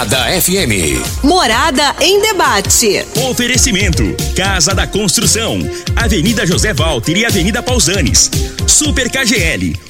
Morada FM. Morada em debate. Oferecimento: Casa da Construção, Avenida José Walter e Avenida Pausanes. Super KGL,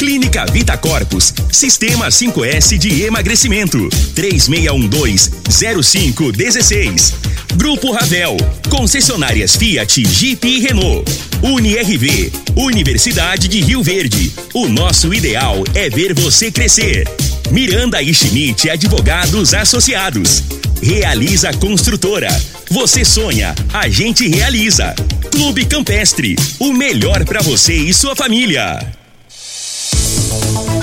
Clínica Vita Corpus. Sistema 5S de emagrecimento. 3612-0516. Grupo Ravel. Concessionárias Fiat, Jeep e Renault. UniRV. Universidade de Rio Verde. O nosso ideal é ver você crescer. Miranda e Schmidt Advogados Associados. Realiza Construtora. Você sonha, a gente realiza. Clube Campestre. O melhor para você e sua família.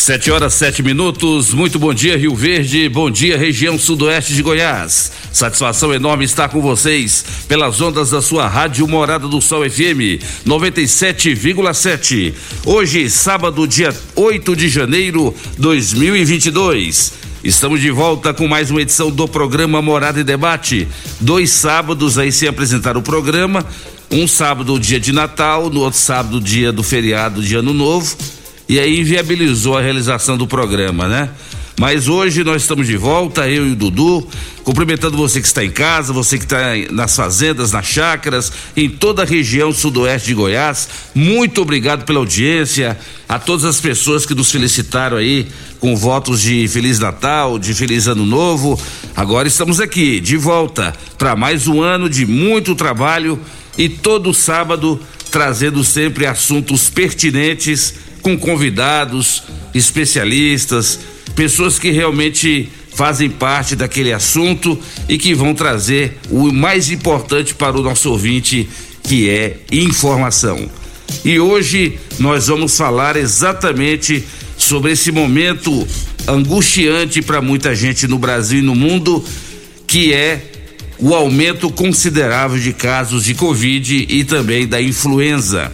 Sete horas, sete minutos. Muito bom dia, Rio Verde. Bom dia, região sudoeste de Goiás. Satisfação enorme estar com vocês pelas ondas da sua rádio Morada do Sol FM 97,7. Hoje, sábado, dia 8 de janeiro 2022. Estamos de volta com mais uma edição do programa Morada e Debate. Dois sábados aí sem apresentar o programa. Um sábado, dia de Natal, no outro sábado, dia do feriado de Ano Novo e aí inviabilizou a realização do programa, né? Mas hoje nós estamos de volta, eu e o Dudu, cumprimentando você que está em casa, você que está nas fazendas, nas chácaras, em toda a região sudoeste de Goiás. Muito obrigado pela audiência, a todas as pessoas que nos felicitaram aí com votos de Feliz Natal, de Feliz Ano Novo. Agora estamos aqui, de volta, para mais um ano de muito trabalho e todo sábado trazendo sempre assuntos pertinentes com convidados, especialistas, pessoas que realmente fazem parte daquele assunto e que vão trazer o mais importante para o nosso ouvinte, que é informação. E hoje nós vamos falar exatamente sobre esse momento angustiante para muita gente no Brasil e no mundo, que é o aumento considerável de casos de Covid e também da influenza.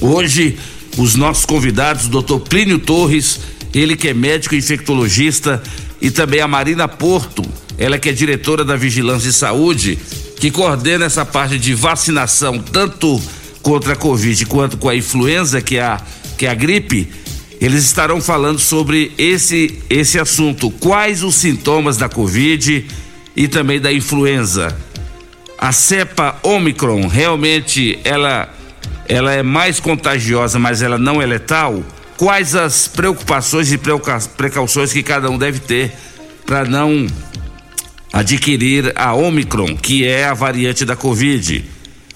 Hoje os nossos convidados, o Dr. Plínio Torres, ele que é médico infectologista, e também a Marina Porto, ela que é diretora da Vigilância e Saúde, que coordena essa parte de vacinação, tanto contra a Covid quanto com a influenza, que é a, que é a gripe. Eles estarão falando sobre esse, esse assunto. Quais os sintomas da Covid e também da influenza? A cepa Omicron realmente ela ela é mais contagiosa, mas ela não é letal? Quais as preocupações e precauções que cada um deve ter para não adquirir a Omicron, que é a variante da Covid?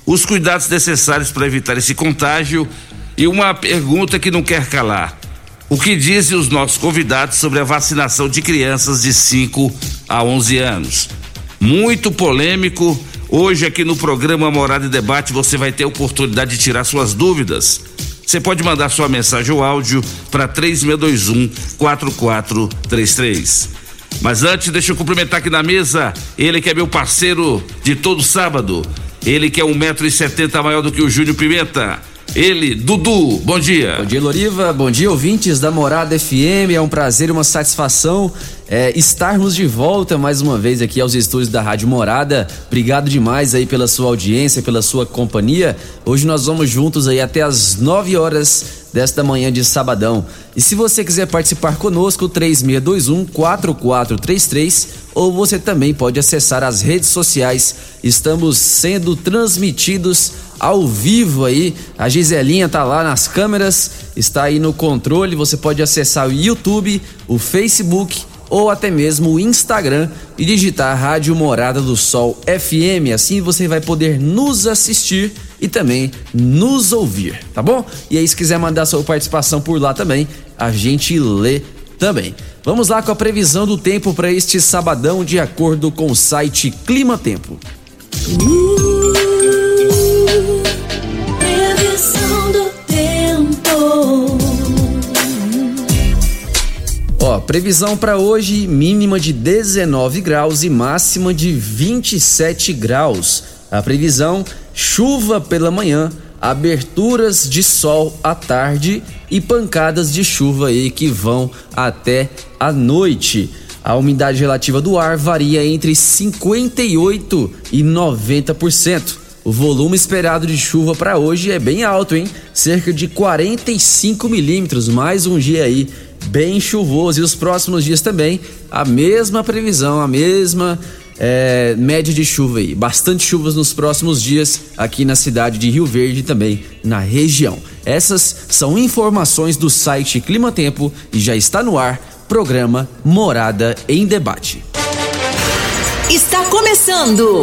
Os cuidados necessários para evitar esse contágio e uma pergunta que não quer calar. O que dizem os nossos convidados sobre a vacinação de crianças de 5 a 11 anos? Muito polêmico Hoje aqui no programa Morada e Debate você vai ter a oportunidade de tirar suas dúvidas. Você pode mandar sua mensagem ou áudio para 3621 4433. Mas antes, deixa eu cumprimentar aqui na mesa ele que é meu parceiro de todo sábado. Ele que é um metro e setenta maior do que o Júnior Pimenta. Ele, Dudu, bom dia. Bom dia, Loriva. Bom dia, ouvintes da Morada FM. É um prazer e uma satisfação é, estarmos de volta mais uma vez aqui aos estúdios da Rádio Morada. Obrigado demais aí pela sua audiência, pela sua companhia. Hoje nós vamos juntos aí até as 9 horas desta manhã de sabadão. E se você quiser participar conosco, 3621 4433 ou você também pode acessar as redes sociais. Estamos sendo transmitidos ao vivo aí. A Giselinha tá lá nas câmeras, está aí no controle. Você pode acessar o YouTube, o Facebook ou até mesmo o Instagram e digitar Rádio Morada do Sol FM. Assim você vai poder nos assistir e também nos ouvir, tá bom? E aí, se quiser mandar sua participação por lá também, a gente lê também. Vamos lá com a previsão do tempo para este sabadão, de acordo com o site Clima Tempo. Previsão previsão para hoje: mínima de 19 graus e máxima de 27 graus. A previsão: chuva pela manhã, aberturas de sol à tarde e pancadas de chuva aí que vão até a noite. A umidade relativa do ar varia entre 58 e 90%. O volume esperado de chuva para hoje é bem alto, hein? Cerca de 45 milímetros, mais um dia aí bem chuvoso. E os próximos dias também, a mesma previsão, a mesma é, média de chuva aí. Bastante chuvas nos próximos dias aqui na cidade de Rio Verde e também na região. Essas são informações do site Clima Tempo e já está no ar programa Morada em Debate. Está começando.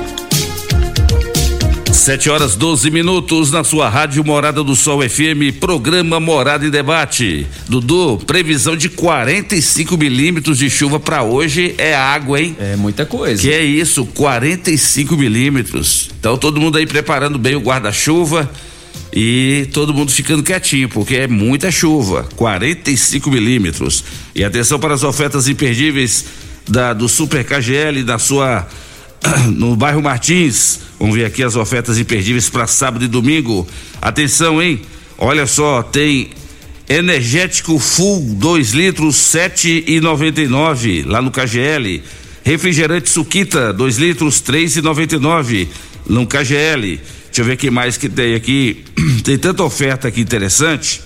7 horas 12 minutos na sua rádio Morada do Sol FM, programa Morada em Debate. Dudu, previsão de 45 milímetros de chuva para hoje é água, hein? É muita coisa. Que é isso, 45 milímetros. Então todo mundo aí preparando bem o guarda-chuva e todo mundo ficando quietinho, porque é muita chuva, 45 milímetros. E atenção para as ofertas imperdíveis da, do Super KGL na sua no bairro Martins. Vamos ver aqui as ofertas imperdíveis para sábado e domingo. Atenção, hein? Olha só, tem energético full 2 litros 7,99 lá no KGL. Refrigerante Suquita 2 litros 3,99 no KGL. Deixa eu ver o que mais que tem aqui. Tem tanta oferta aqui interessante.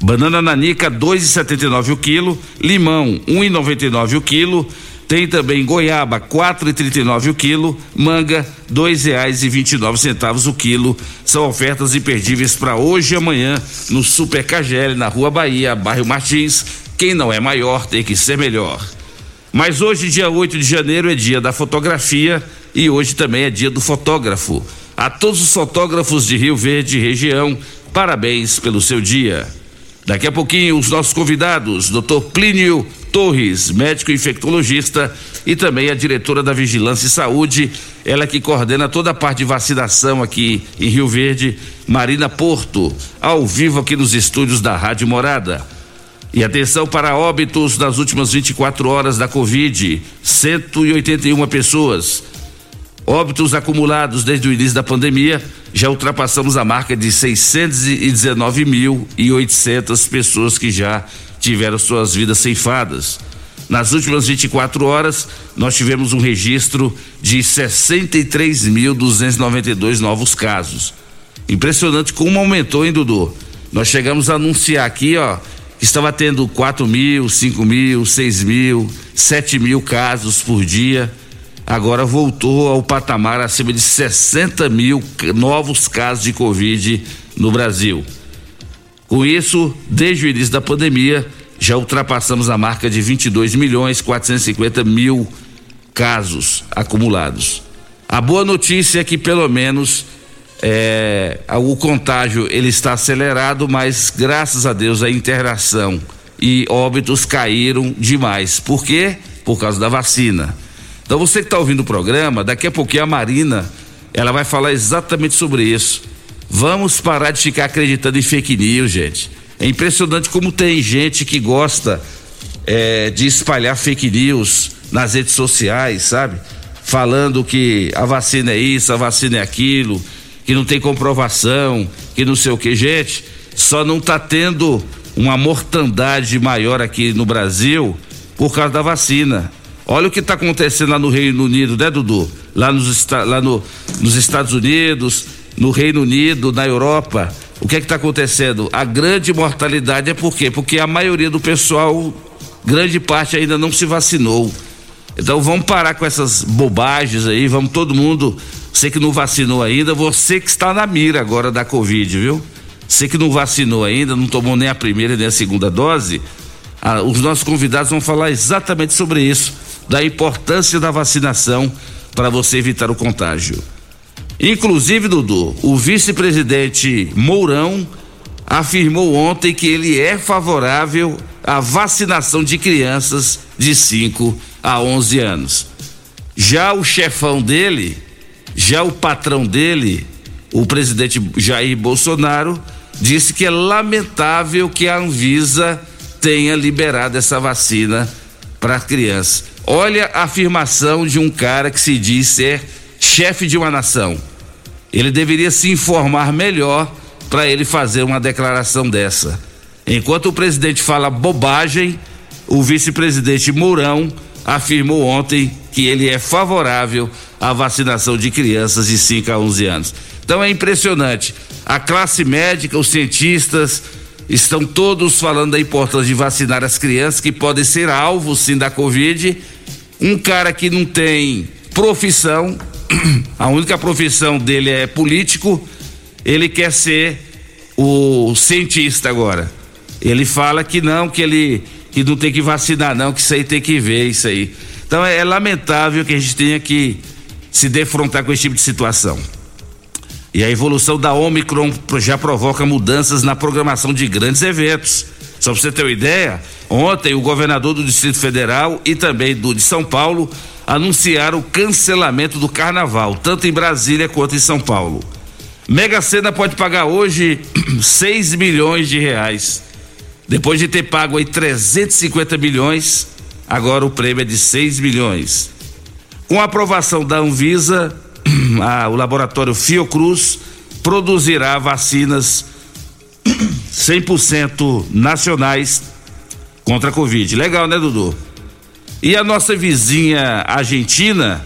Banana nanica 2,79 o quilo, limão 1,99 o quilo, tem também goiaba, quatro e trinta e nove o quilo, manga, dois reais e vinte e nove centavos o quilo. São ofertas imperdíveis para hoje e amanhã no Super KGL, na Rua Bahia, bairro Martins. Quem não é maior tem que ser melhor. Mas hoje, dia 8 de janeiro, é dia da fotografia e hoje também é dia do fotógrafo. A todos os fotógrafos de Rio Verde e região, parabéns pelo seu dia. Daqui a pouquinho, os nossos convidados, Dr. Plínio Torres, médico infectologista, e também a diretora da Vigilância e Saúde, ela que coordena toda a parte de vacinação aqui em Rio Verde, Marina Porto, ao vivo aqui nos estúdios da Rádio Morada. E atenção para óbitos nas últimas 24 horas da Covid: 181 pessoas. Óbitos acumulados desde o início da pandemia, já ultrapassamos a marca de 619.800 pessoas que já tiveram suas vidas ceifadas. Nas últimas 24 horas, nós tivemos um registro de 63.292 novos casos. Impressionante como aumentou, hein, Dudu? Nós chegamos a anunciar aqui, ó, que estava tendo 4 mil, 5 mil, 6 mil, 7 mil casos por dia. Agora voltou ao patamar acima de 60 mil novos casos de Covid no Brasil. Com isso, desde o início da pandemia, já ultrapassamos a marca de 22 milhões 450 mil casos acumulados. A boa notícia é que pelo menos é, o contágio ele está acelerado, mas graças a Deus a interação e óbitos caíram demais. Por quê? Por causa da vacina. Então você que está ouvindo o programa, daqui a pouquinho a Marina ela vai falar exatamente sobre isso. Vamos parar de ficar acreditando em fake news, gente. É impressionante como tem gente que gosta é, de espalhar fake news nas redes sociais, sabe? Falando que a vacina é isso, a vacina é aquilo, que não tem comprovação, que não sei o que. Gente, só não está tendo uma mortandade maior aqui no Brasil por causa da vacina. Olha o que está acontecendo lá no Reino Unido, né, Dudu? Lá, nos, lá no, nos Estados Unidos, no Reino Unido, na Europa. O que é que está acontecendo? A grande mortalidade é por quê? Porque a maioria do pessoal, grande parte ainda não se vacinou. Então vamos parar com essas bobagens aí, vamos todo mundo, você que não vacinou ainda, você que está na mira agora da Covid, viu? Você que não vacinou ainda, não tomou nem a primeira nem a segunda dose, ah, os nossos convidados vão falar exatamente sobre isso, da importância da vacinação para você evitar o contágio. Inclusive, Dudu, o vice-presidente Mourão afirmou ontem que ele é favorável à vacinação de crianças de 5 a 11 anos. Já o chefão dele, já o patrão dele, o presidente Jair Bolsonaro, disse que é lamentável que a Anvisa tenha liberado essa vacina para crianças. Olha a afirmação de um cara que se diz ser chefe de uma nação. Ele deveria se informar melhor para ele fazer uma declaração dessa. Enquanto o presidente fala bobagem, o vice-presidente Mourão afirmou ontem que ele é favorável à vacinação de crianças de 5 a 11 anos. Então é impressionante. A classe médica, os cientistas, estão todos falando da importância de vacinar as crianças que podem ser alvos sim da Covid. Um cara que não tem profissão, a única profissão dele é político, ele quer ser o cientista agora. Ele fala que não, que ele que não tem que vacinar não, que isso aí tem que ver isso aí. Então é, é lamentável que a gente tenha que se defrontar com esse tipo de situação. E a evolução da Omicron já provoca mudanças na programação de grandes eventos. Só para você ter uma ideia, ontem o governador do Distrito Federal e também do de São Paulo anunciaram o cancelamento do carnaval, tanto em Brasília quanto em São Paulo. Mega Sena pode pagar hoje 6 milhões de reais. Depois de ter pago aí 350 milhões, agora o prêmio é de 6 milhões. Com a aprovação da Anvisa, a, o laboratório Fiocruz produzirá vacinas 100% nacionais contra a Covid. Legal, né, Dudu? E a nossa vizinha Argentina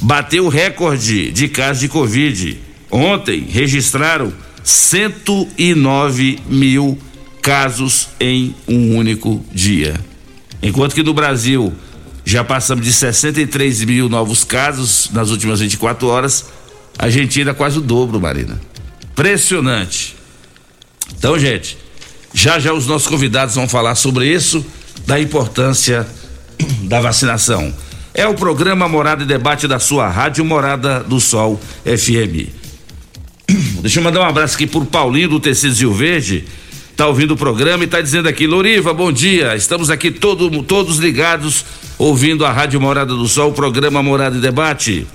bateu recorde de casos de Covid. Ontem registraram 109 mil casos em um único dia. Enquanto que no Brasil já passamos de 63 mil novos casos nas últimas 24 horas, a Argentina quase o dobro, Marina. Impressionante. Então, gente, já já os nossos convidados vão falar sobre isso, da importância da vacinação. É o programa Morada e Debate da sua Rádio Morada do Sol FM. Deixa eu mandar um abraço aqui por Paulinho do Tecido Verde. Tá ouvindo o programa e tá dizendo aqui, Loriva, bom dia. Estamos aqui todo, todos ligados, ouvindo a Rádio Morada do Sol, o programa Morada e Debate.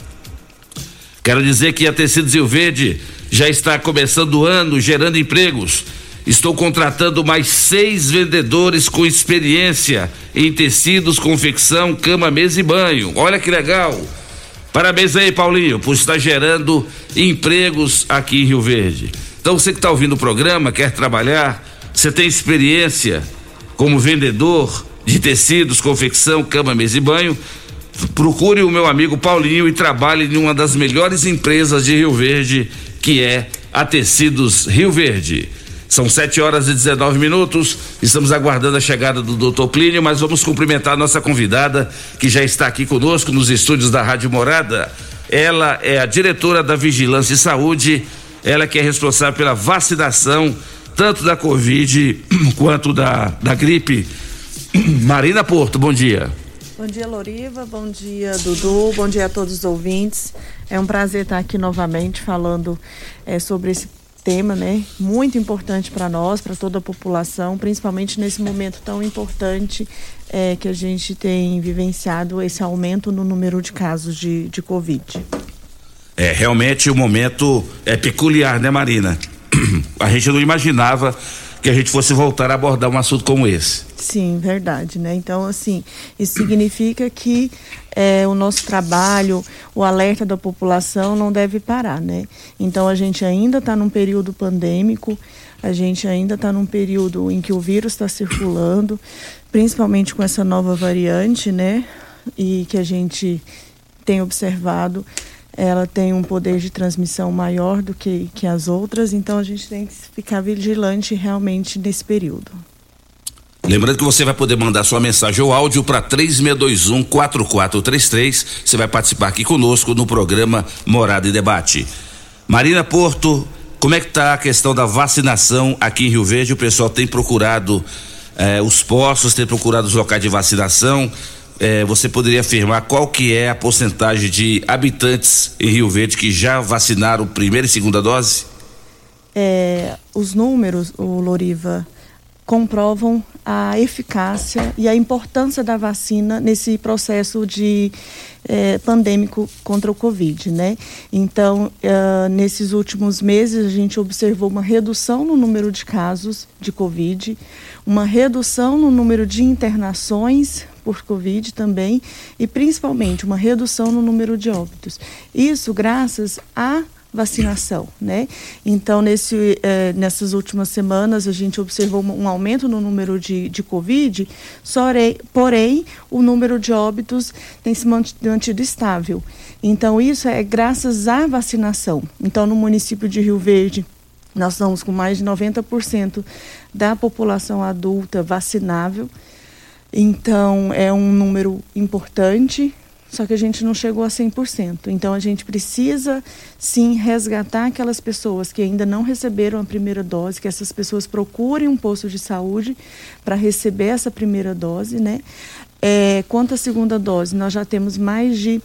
Quero dizer que a Tecido Verde já está começando o ano gerando empregos Estou contratando mais seis vendedores com experiência em tecidos, confecção, cama, mesa e banho. Olha que legal. Parabéns aí, Paulinho, por estar gerando empregos aqui em Rio Verde. Então, você que está ouvindo o programa, quer trabalhar, você tem experiência como vendedor de tecidos, confecção, cama, mesa e banho, procure o meu amigo Paulinho e trabalhe em uma das melhores empresas de Rio Verde, que é a Tecidos Rio Verde. São 7 horas e 19 minutos. Estamos aguardando a chegada do Dr. Plínio, mas vamos cumprimentar a nossa convidada que já está aqui conosco nos estúdios da Rádio Morada. Ela é a diretora da Vigilância e Saúde, ela que é responsável pela vacinação tanto da Covid quanto da, da gripe. Marina Porto, bom dia. Bom dia, Loriva. Bom dia, Dudu. Bom dia a todos os ouvintes. É um prazer estar aqui novamente falando é, sobre esse tema, né? Muito importante para nós, para toda a população, principalmente nesse momento tão importante é, que a gente tem vivenciado esse aumento no número de casos de, de Covid. É, realmente o momento é peculiar, né, Marina? A gente não imaginava que a gente fosse voltar a abordar um assunto como esse. Sim, verdade, né? Então, assim, isso significa que é, o nosso trabalho, o alerta da população não deve parar, né? Então, a gente ainda está num período pandêmico, a gente ainda está num período em que o vírus está circulando, principalmente com essa nova variante, né? E que a gente tem observado ela tem um poder de transmissão maior do que, que as outras, então a gente tem que ficar vigilante realmente nesse período. Lembrando que você vai poder mandar sua mensagem ou áudio para 3621 4433. Você vai participar aqui conosco no programa Morada e Debate. Marina Porto, como é que está a questão da vacinação aqui em Rio Verde? O pessoal tem procurado eh, os postos, tem procurado os locais de vacinação é, você poderia afirmar qual que é a porcentagem de habitantes em Rio Verde que já vacinaram primeira e segunda dose? É, os números, o Loriva, comprovam a eficácia e a importância da vacina nesse processo de é, pandêmico contra o Covid, né? Então, uh, nesses últimos meses a gente observou uma redução no número de casos de Covid, uma redução no número de internações por Covid também e principalmente uma redução no número de óbitos. Isso graças à vacinação, né? Então, nesse, eh, nessas últimas semanas, a gente observou um aumento no número de, de Covid, sorei, porém, o número de óbitos tem se mantido estável. Então, isso é graças à vacinação. Então, no município de Rio Verde, nós estamos com mais de 90% da população adulta vacinável. Então, é um número importante, só que a gente não chegou a 100%. Então, a gente precisa, sim, resgatar aquelas pessoas que ainda não receberam a primeira dose, que essas pessoas procurem um posto de saúde para receber essa primeira dose, né? É, quanto à segunda dose, nós já temos mais de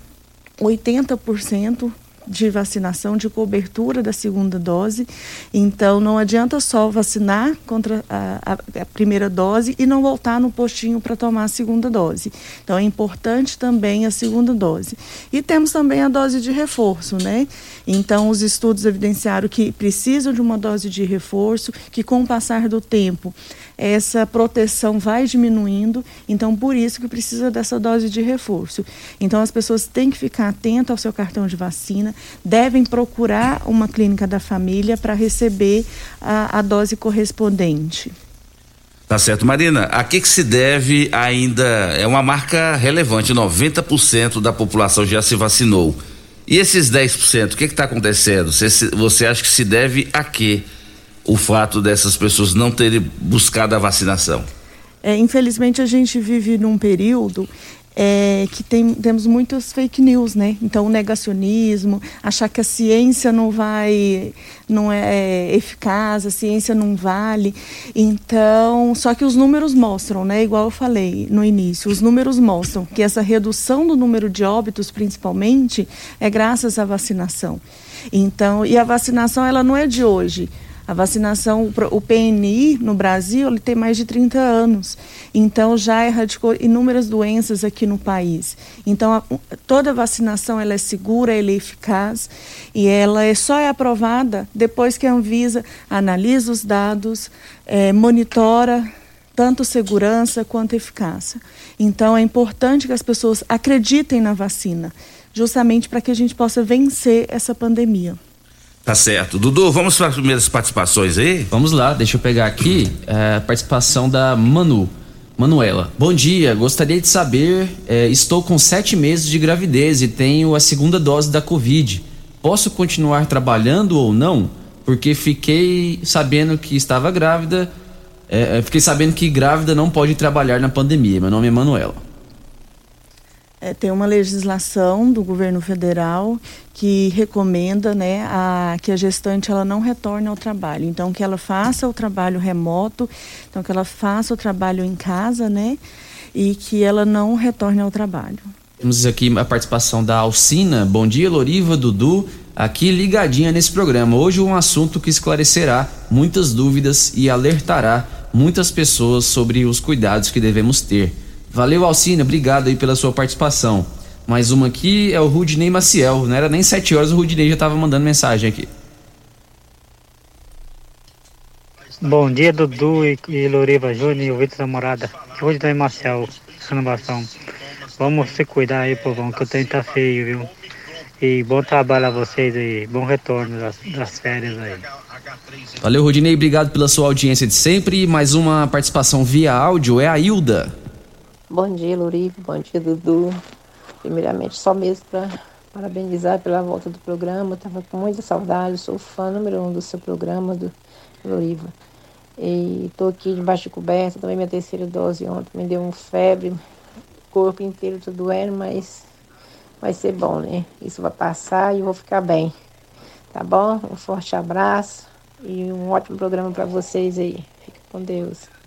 80% de vacinação, de cobertura da segunda dose. Então, não adianta só vacinar contra a, a, primeira dose e não voltar no postinho para tomar a segunda dose. Então, é importante também a segunda dose. E temos também a dose de reforço, né? Então, os estudos evidenciaram que precisam de uma dose de reforço, que com o passar do tempo, essa proteção vai diminuindo, então por isso que precisa dessa dose de reforço. Então as pessoas têm que ficar atentas ao seu cartão de vacina, devem procurar uma clínica da família para receber a, a dose correspondente. Tá certo, Marina. A que, que se deve ainda? É uma marca relevante, 90% da população já se vacinou. E esses 10%, o que está acontecendo? Você, você acha que se deve a quê? o fato dessas pessoas não terem buscado a vacinação? É, infelizmente a gente vive num período é, que tem, temos muitos fake news, né? Então, o negacionismo, achar que a ciência não vai, não é eficaz, a ciência não vale. Então, só que os números mostram, né? Igual eu falei no início, os números mostram que essa redução do número de óbitos, principalmente, é graças à vacinação. Então, e a vacinação ela não é de hoje. A vacinação, o PNI no Brasil, ele tem mais de 30 anos. Então, já erradicou inúmeras doenças aqui no país. Então, a, toda vacinação ela é segura, ela é eficaz e ela é, só é aprovada depois que a Anvisa analisa os dados, é, monitora tanto segurança quanto eficácia. Então, é importante que as pessoas acreditem na vacina, justamente para que a gente possa vencer essa pandemia. Tá certo. Dudu, vamos para as primeiras participações aí? Vamos lá, deixa eu pegar aqui é, a participação da Manu. Manuela, bom dia. Gostaria de saber, é, estou com sete meses de gravidez e tenho a segunda dose da Covid. Posso continuar trabalhando ou não? Porque fiquei sabendo que estava grávida. É, fiquei sabendo que grávida não pode trabalhar na pandemia. Meu nome é Manuela. É, tem uma legislação do governo federal que recomenda né, a, que a gestante ela não retorne ao trabalho. Então, que ela faça o trabalho remoto, então que ela faça o trabalho em casa, né? E que ela não retorne ao trabalho. Temos aqui a participação da Alcina. Bom dia, Loriva, Dudu. Aqui ligadinha nesse programa. Hoje um assunto que esclarecerá muitas dúvidas e alertará muitas pessoas sobre os cuidados que devemos ter. Valeu, Alcina, obrigado aí pela sua participação. Mais uma aqui é o Rudinei Maciel. Não era nem sete horas, o Rudinei já estava mandando mensagem aqui. Bom dia, Dudu e, e Loriva Júnior e o Vitor da Morada. Hoje da Marcial, renovação. Vamos se cuidar aí, povão, que o tempo tá feio, viu? E bom trabalho a vocês aí, bom retorno das, das férias aí. Valeu, Rodinei, obrigado pela sua audiência de sempre. Mais uma participação via áudio é a Hilda. Bom dia, Loriva, bom dia, Dudu. Primeiramente, só mesmo para parabenizar pela volta do programa. Eu tava com muita saudade, sou fã número um do seu programa, do Loriva. E estou aqui debaixo de coberta, também minha terceira dose ontem me deu um febre, corpo inteiro tudo doendo, mas vai ser bom, né? Isso vai passar e eu vou ficar bem. Tá bom? Um forte abraço e um ótimo programa para vocês aí. Fica com Deus.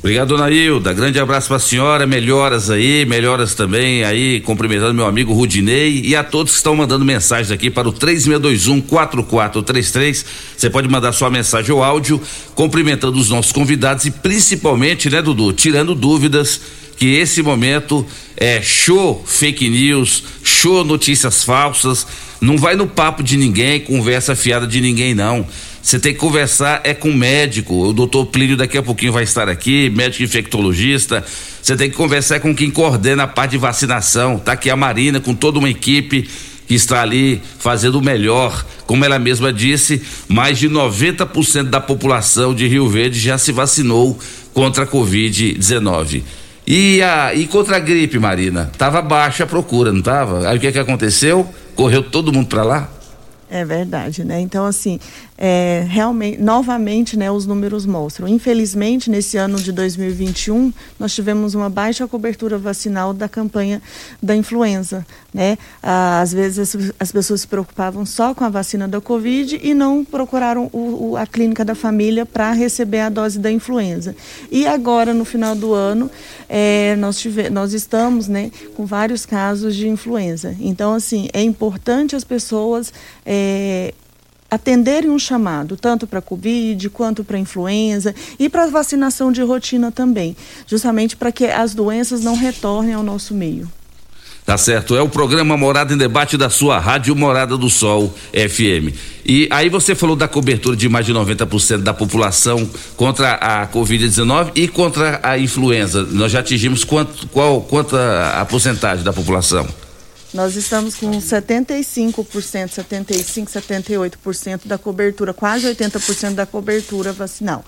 Obrigado, dona Hilda. Grande abraço para a senhora. Melhoras aí, melhoras também aí. Cumprimentando meu amigo Rudinei e a todos que estão mandando mensagens aqui para o 3621 4433. Você pode mandar sua mensagem ou áudio, cumprimentando os nossos convidados e principalmente, né, Dudu, tirando dúvidas que esse momento é show fake news, show notícias falsas. Não vai no papo de ninguém, conversa fiada de ninguém, não. Você tem que conversar é com médico. O doutor Plínio daqui a pouquinho vai estar aqui, médico infectologista. Você tem que conversar com quem coordena a parte de vacinação. Tá aqui a Marina com toda uma equipe que está ali fazendo o melhor. Como ela mesma disse, mais de 90% da população de Rio Verde já se vacinou contra a Covid-19. E, a, e contra a gripe, Marina? Tava baixa a procura, não tava? Aí o que que aconteceu? Correu todo mundo para lá? É verdade, né? Então, assim, é, realmente, novamente, né, os números mostram. Infelizmente, nesse ano de 2021, nós tivemos uma baixa cobertura vacinal da campanha da influenza, né? Ah, às vezes as, as, pessoas se preocupavam só com a vacina da Covid e não procuraram o, o, a clínica da família para receber a dose da influenza. E agora, no final do ano, é, nós, tive, nós estamos, né, com vários casos de influenza. Então, assim, é importante as pessoas é, atenderem um chamado, tanto para Covid quanto para influenza e para vacinação de rotina também, justamente para que as doenças não retornem ao nosso meio. Tá certo, é o programa Morada em Debate da sua Rádio Morada do Sol FM. E aí você falou da cobertura de mais de 90% da população contra a Covid-19 e contra a influenza. Nós já atingimos quanto, qual, quanto a, a porcentagem da população? Nós estamos com 75%, 75, 78% da cobertura, quase 80% da cobertura vacinal.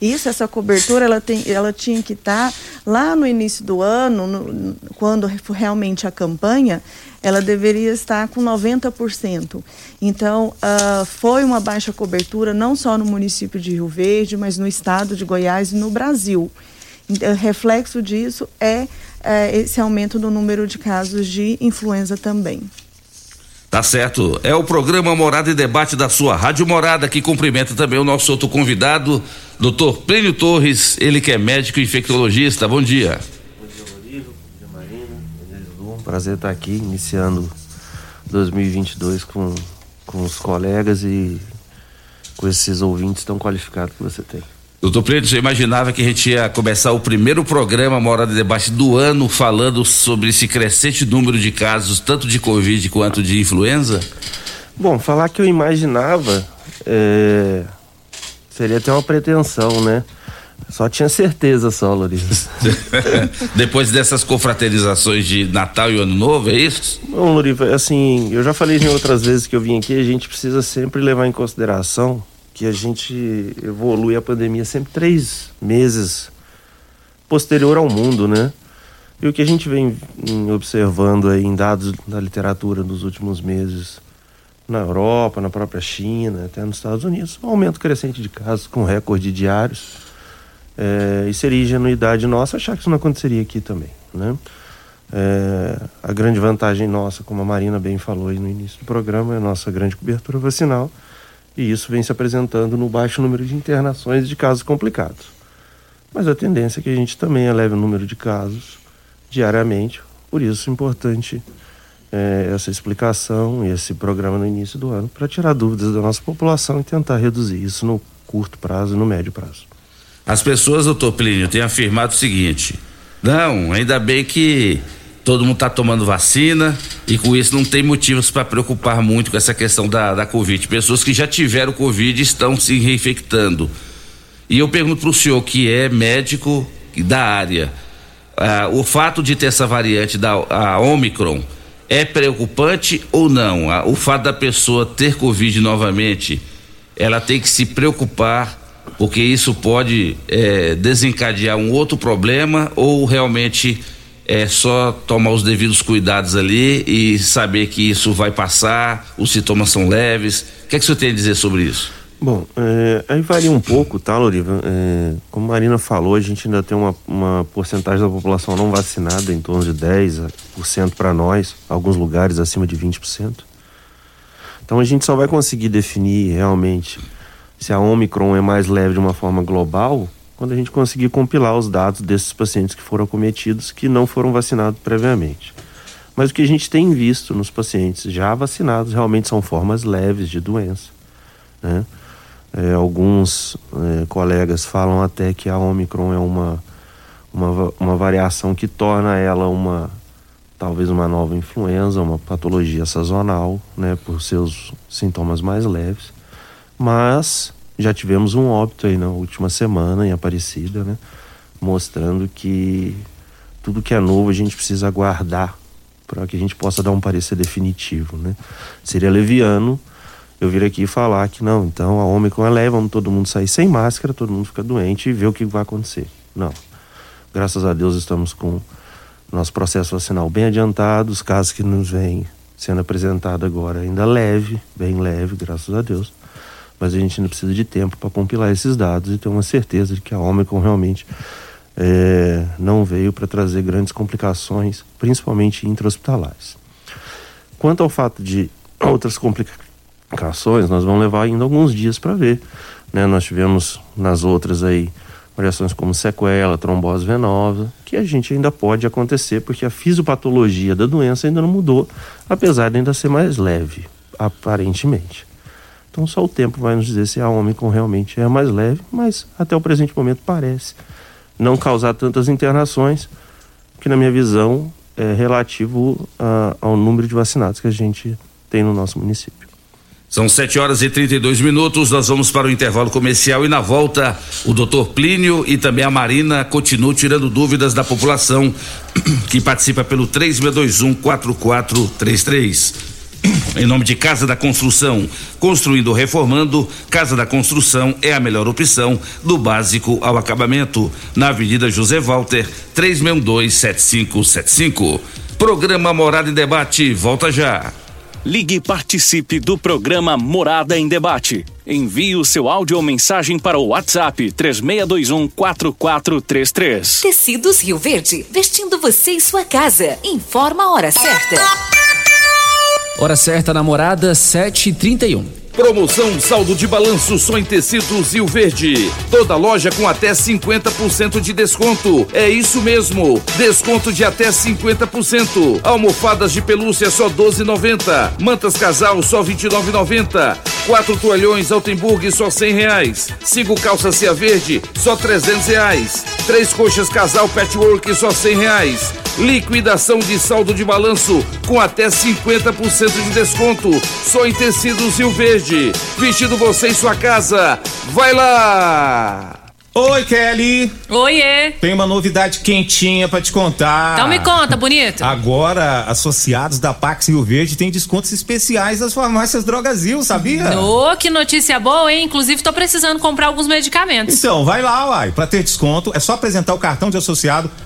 Isso, essa cobertura, ela, tem, ela tinha que estar tá lá no início do ano, no, quando realmente a campanha, ela deveria estar com 90%. Então, uh, foi uma baixa cobertura não só no município de Rio Verde, mas no estado de Goiás e no Brasil. Então, reflexo disso é é, esse aumento do número de casos de influenza também. Tá certo. É o programa Morada e Debate da sua Rádio Morada, que cumprimenta também o nosso outro convidado, doutor Plínio Torres, ele que é médico infectologista. Bom dia. Bom dia, Rodrigo. Bom dia, Marina. Prazer estar aqui, iniciando 2022 com, com os colegas e com esses ouvintes tão qualificados que você tem. Doutor Preto, você imaginava que a gente ia começar o primeiro programa Morada de Debate do ano falando sobre esse crescente número de casos, tanto de Covid quanto de influenza? Bom, falar que eu imaginava é... seria até uma pretensão, né? Só tinha certeza só, Louris. Depois dessas confraternizações de Natal e Ano Novo, é isso? Bom, Loriva, assim, eu já falei em outras vezes que eu vim aqui, a gente precisa sempre levar em consideração que a gente evolui a pandemia sempre três meses posterior ao mundo, né? E o que a gente vem observando aí em dados da literatura nos últimos meses na Europa, na própria China, até nos Estados Unidos, um aumento crescente de casos com recorde diários. É, e seria ingenuidade nossa achar que isso não aconteceria aqui também, né? É, a grande vantagem nossa, como a Marina bem falou aí no início do programa, é a nossa grande cobertura vacinal e isso vem se apresentando no baixo número de internações de casos complicados. Mas a tendência é que a gente também eleve o número de casos diariamente, por isso é importante é, essa explicação e esse programa no início do ano para tirar dúvidas da nossa população e tentar reduzir isso no curto prazo e no médio prazo. As pessoas, doutor Plínio, têm afirmado o seguinte: não, ainda bem que todo mundo está tomando vacina e com isso não tem motivos para preocupar muito com essa questão da, da Covid. Pessoas que já tiveram Covid estão se reinfectando. E eu pergunto para o senhor, que é médico da área, ah, o fato de ter essa variante da a Omicron é preocupante ou não? Ah, o fato da pessoa ter Covid novamente, ela tem que se preocupar porque isso pode é, desencadear um outro problema ou realmente é só tomar os devidos cuidados ali e saber que isso vai passar, os sintomas são leves. O que é que o senhor tem a dizer sobre isso? Bom, é, aí varia um pouco, tá, Loriva? É, como a Marina falou, a gente ainda tem uma, uma porcentagem da população não vacinada, em torno de 10% para nós, alguns lugares acima de 20%. Então a gente só vai conseguir definir realmente se a Omicron é mais leve de uma forma global quando a gente conseguir compilar os dados desses pacientes que foram acometidos que não foram vacinados previamente. Mas o que a gente tem visto nos pacientes já vacinados realmente são formas leves de doença. Né? É, alguns é, colegas falam até que a Omicron é uma, uma, uma variação que torna ela uma talvez uma nova influenza, uma patologia sazonal, né, por seus sintomas mais leves. Mas já tivemos um óbito aí na última semana em Aparecida, né? Mostrando que tudo que é novo a gente precisa aguardar para que a gente possa dar um parecer definitivo, né? Seria leviano eu vir aqui falar que não, então a Ômicron é leve, vamos todo mundo sair sem máscara, todo mundo fica doente e ver o que vai acontecer. Não. Graças a Deus estamos com nosso processo vacinal bem adiantado, os casos que nos vêm sendo apresentados agora ainda leve, bem leve, graças a Deus mas a gente ainda precisa de tempo para compilar esses dados e ter uma certeza de que a Omicron realmente é, não veio para trazer grandes complicações, principalmente intra-hospitalares. Quanto ao fato de outras complicações, nós vamos levar ainda alguns dias para ver. Né? Nós tivemos nas outras aí variações como sequela, trombose venosa, que a gente ainda pode acontecer porque a fisiopatologia da doença ainda não mudou, apesar de ainda ser mais leve, aparentemente. Então só o tempo vai nos dizer se a Omicron realmente é mais leve, mas até o presente momento parece não causar tantas internações, que na minha visão é relativo a, ao número de vacinados que a gente tem no nosso município. São 7 horas e 32 minutos. Nós vamos para o intervalo comercial e na volta o doutor Plínio e também a Marina continuam tirando dúvidas da população que participa pelo 3621 4433. Em nome de Casa da Construção, construindo ou reformando, Casa da Construção é a melhor opção do básico ao acabamento. Na Avenida José Walter, 3627575. Programa Morada em Debate, volta já. Ligue e participe do programa Morada em Debate. Envie o seu áudio ou mensagem para o WhatsApp 3621 4433. Tecidos Rio Verde, vestindo você e sua casa. Informa a hora certa. Hora certa, namorada, 7h31. Promoção saldo de balanço só em tecidos Rio Verde. Toda loja com até 50% de desconto. É isso mesmo. Desconto de até 50%. Almofadas de pelúcia só 12,90. Mantas casal só 29,90. Quatro toalhões Altenburg só 100 reais. Cinco calças Cia Verde só 300 reais. Três coxas casal Patchwork só 100 reais. Liquidação de saldo de balanço com até 50% de desconto. Só em tecidos Rio Verde. Vestido você em sua casa. Vai lá! Oi, Kelly. Oiê. Tem uma novidade quentinha para te contar. Então me conta, bonito. Agora, associados da Pax Rio Verde têm descontos especiais nas farmácias Drogazil, sabia? Ô, oh, que notícia boa, hein? Inclusive, tô precisando comprar alguns medicamentos. Então, vai lá, uai. Pra ter desconto, é só apresentar o cartão de associado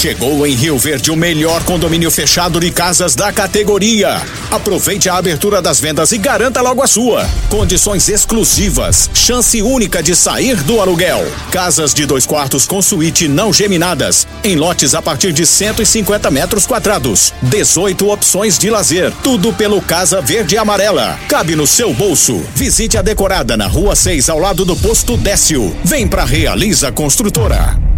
Chegou em Rio Verde o melhor condomínio fechado de casas da categoria. Aproveite a abertura das vendas e garanta logo a sua. Condições exclusivas, chance única de sair do aluguel. Casas de dois quartos com suíte não geminadas, em lotes a partir de 150 metros quadrados. 18 opções de lazer, tudo pelo Casa Verde e Amarela. Cabe no seu bolso. Visite a decorada na Rua 6, ao lado do posto Décio. Vem pra Realiza Construtora.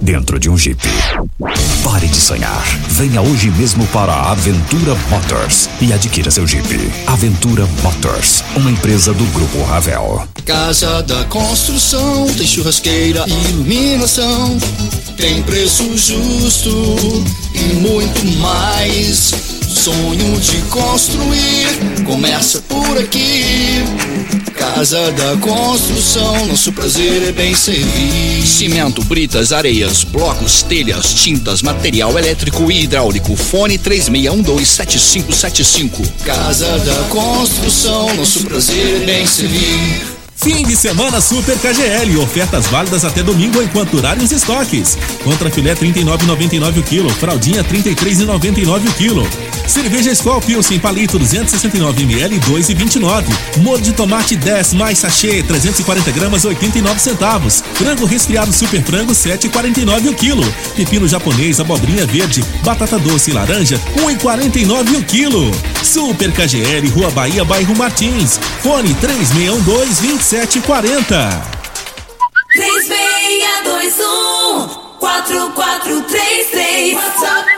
dentro de um Jeep. Pare de sonhar. Venha hoje mesmo para a Aventura Motors e adquira seu Jeep. Aventura Motors, uma empresa do Grupo Ravel. Casa da construção, tem churrasqueira, iluminação, tem preço justo e muito mais. Sonho de construir começa por aqui. Casa da construção, nosso prazer é bem servir. Cimento, britas, areias, blocos, telhas, tintas, material elétrico e hidráulico. Fone 36127575. Casa da construção, nosso prazer é bem servir. Fim de semana Super KGL, ofertas válidas até domingo enquanto durarem os estoques. Contra filé 39,99 o quilo, fraldinha 33,99 o quilo. Cerveja Skol Pilsen palito 269 ml 2,29. Molho de tomate 10 mais sachê 340 gramas 89 centavos. Frango resfriado Super Frango 7,49 o quilo. Pepino japonês, abobrinha verde, batata doce e laranja 1,49 o quilo. Super KGL, Rua Bahia, bairro Martins. Fone 3612 2740. 3621 4433 WhatsApp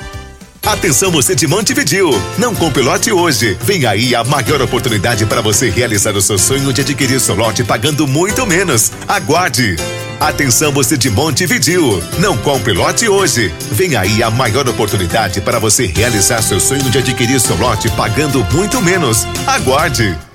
Atenção você de Montevidil, não compre lote hoje. Vem aí a maior oportunidade para você realizar o seu sonho de adquirir seu lote pagando muito menos. Aguarde. Atenção você de Montevidil, não compre lote hoje. Vem aí a maior oportunidade para você realizar seu sonho de adquirir seu lote pagando muito menos. Aguarde.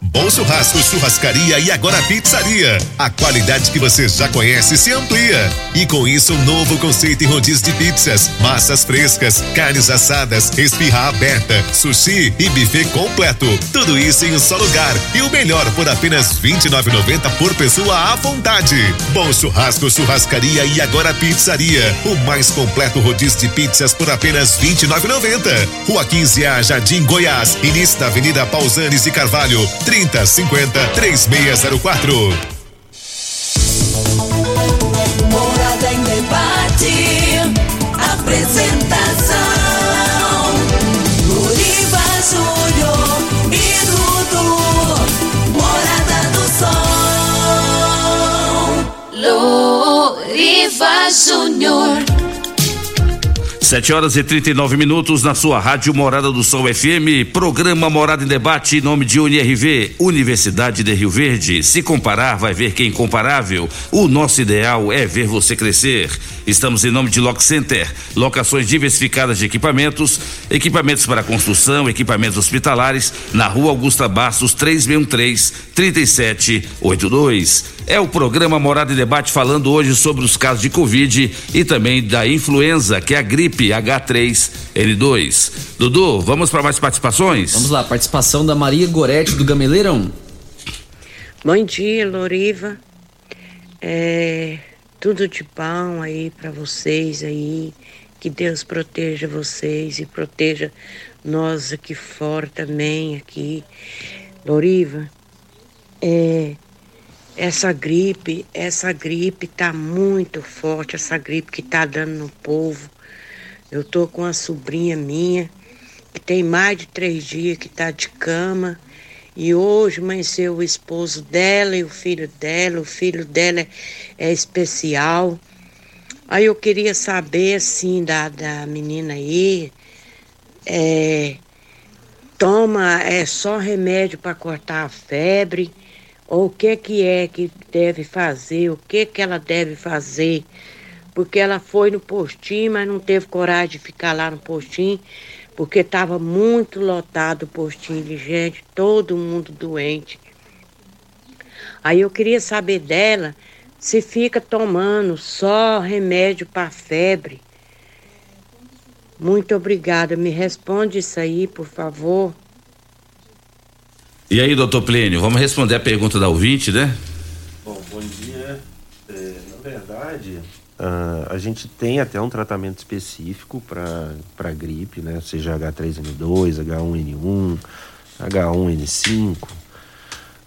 Bom Churrasco, Churrascaria e agora Pizzaria. A qualidade que você já conhece se amplia. E com isso, um novo conceito em rodízio de pizzas, massas frescas, carnes assadas, espirra aberta, sushi e buffet completo. Tudo isso em um só lugar. E o melhor por apenas R$ 29,90 por pessoa à vontade. Bom Churrasco, Churrascaria e agora Pizzaria. O mais completo rodízio de pizzas por apenas R$ 29,90. Rua 15A, Jardim Goiás. Início da Avenida Pausanes e Carvalho. 3050 3604. Morada em debate. Apresentação. Luriva Júnior e Dudu. Morada do Sol. Luriva Júnior. 7 horas e 39 minutos na sua rádio Morada do Sol FM, programa Morada em Debate em nome de UniRV, Universidade de Rio Verde. Se comparar, vai ver que é incomparável. O nosso ideal é ver você crescer. Estamos em nome de Lock Center, locações diversificadas de equipamentos, equipamentos para construção, equipamentos hospitalares, na rua Augusta Bastos, 3613 3782. É o programa Morada em Debate falando hoje sobre os casos de Covid e também da influenza, que é a gripe H3N2. Dudu, vamos para mais participações? Vamos lá, participação da Maria Gorete do Gameleirão. Bom dia, Loriva. É, tudo de bom aí para vocês aí. Que Deus proteja vocês e proteja nós aqui fora também, aqui. Loriva, é, essa gripe, essa gripe tá muito forte, essa gripe que tá dando no povo. Eu tô com uma sobrinha minha que tem mais de três dias que tá de cama. E hoje amanheceu o esposo dela e o filho dela. O filho dela é, é especial. Aí eu queria saber, assim, da, da menina aí. É, toma é só remédio para cortar a febre? Ou o que, que é que deve fazer? O que, que ela deve fazer? Porque ela foi no postinho, mas não teve coragem de ficar lá no postinho porque estava muito lotado o postinho de gente, todo mundo doente. Aí eu queria saber dela se fica tomando só remédio para febre. Muito obrigada. Me responde isso aí, por favor. E aí, doutor Plínio, vamos responder a pergunta da ouvinte, né? Bom, bom dia. É, na verdade, Uh, a gente tem até um tratamento específico para gripe, né? Seja H3N2, H1N1, H1N5,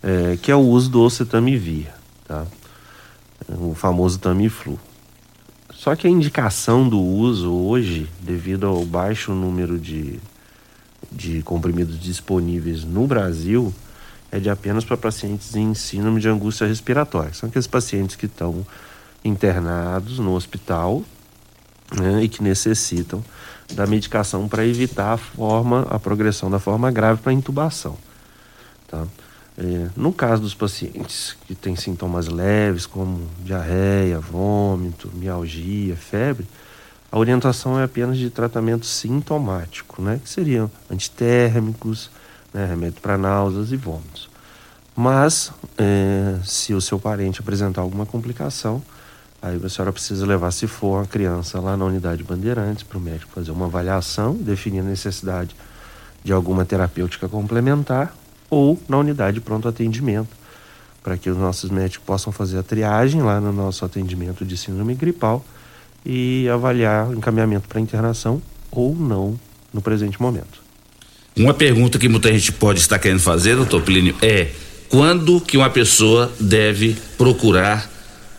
é, que é o uso do oseltamivir, tá? O famoso Tamiflu. Só que a indicação do uso hoje, devido ao baixo número de, de comprimidos disponíveis no Brasil, é de apenas para pacientes em síndrome de angústia respiratória. São aqueles pacientes que estão internados no hospital né, e que necessitam da medicação para evitar a forma, a progressão da forma grave para intubação. Tá? É, no caso dos pacientes que têm sintomas leves, como diarreia, vômito, mialgia, febre, a orientação é apenas de tratamento sintomático, né? que seriam antitérmicos, né? remédio para náuseas e vômitos. Mas, é, se o seu parente apresentar alguma complicação, Aí a senhora precisa levar, se for uma criança, lá na unidade Bandeirantes, para o médico fazer uma avaliação, definir a necessidade de alguma terapêutica complementar, ou na unidade de pronto atendimento, para que os nossos médicos possam fazer a triagem lá no nosso atendimento de síndrome gripal e avaliar o encaminhamento para internação ou não no presente momento. Uma pergunta que muita gente pode estar querendo fazer, doutor Plínio, é quando que uma pessoa deve procurar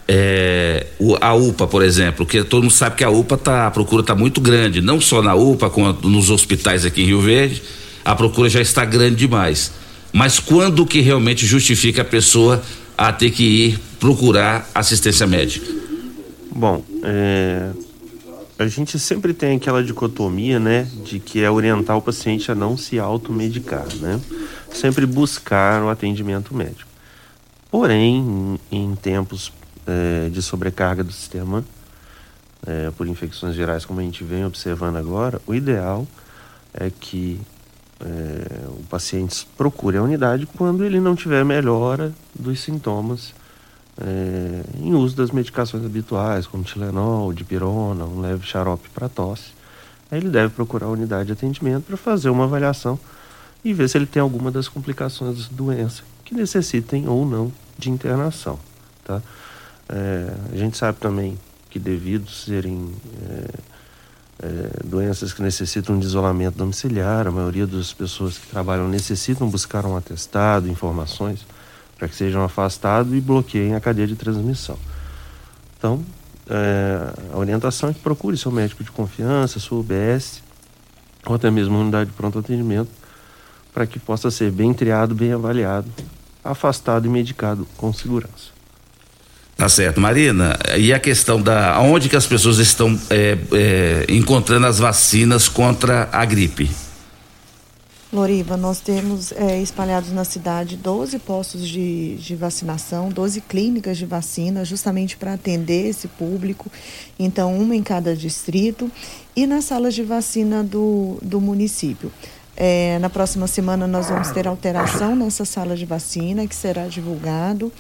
é, a UPA, por exemplo, que todo mundo sabe que a UPA tá, a procura está muito grande, não só na UPA, como nos hospitais aqui em Rio Verde, a procura já está grande demais. Mas quando que realmente justifica a pessoa a ter que ir procurar assistência médica? Bom, é, a gente sempre tem aquela dicotomia, né, de que é orientar o paciente a não se automedicar, né? Sempre buscar o atendimento médico. Porém, em, em tempos é, de sobrecarga do sistema é, por infecções gerais, como a gente vem observando agora, o ideal é que é, o paciente procure a unidade quando ele não tiver melhora dos sintomas é, em uso das medicações habituais, como Tilenol, dipirona, um leve xarope para tosse. Aí ele deve procurar a unidade de atendimento para fazer uma avaliação e ver se ele tem alguma das complicações da doença que necessitem ou não de internação, tá? É, a gente sabe também que devido serem é, é, doenças que necessitam de isolamento domiciliar, a maioria das pessoas que trabalham necessitam buscar um atestado, informações, para que sejam afastados e bloqueiem a cadeia de transmissão. Então, é, a orientação é que procure seu médico de confiança, sua UBS, ou até mesmo uma unidade de pronto atendimento, para que possa ser bem triado, bem avaliado, afastado e medicado com segurança. Tá certo, Marina. E a questão da onde que as pessoas estão é, é, encontrando as vacinas contra a gripe? Loriva, nós temos é, espalhados na cidade 12 postos de, de vacinação, 12 clínicas de vacina, justamente para atender esse público. Então, uma em cada distrito e nas salas de vacina do, do município. É, na próxima semana nós vamos ter alteração nessa sala de vacina que será divulgado.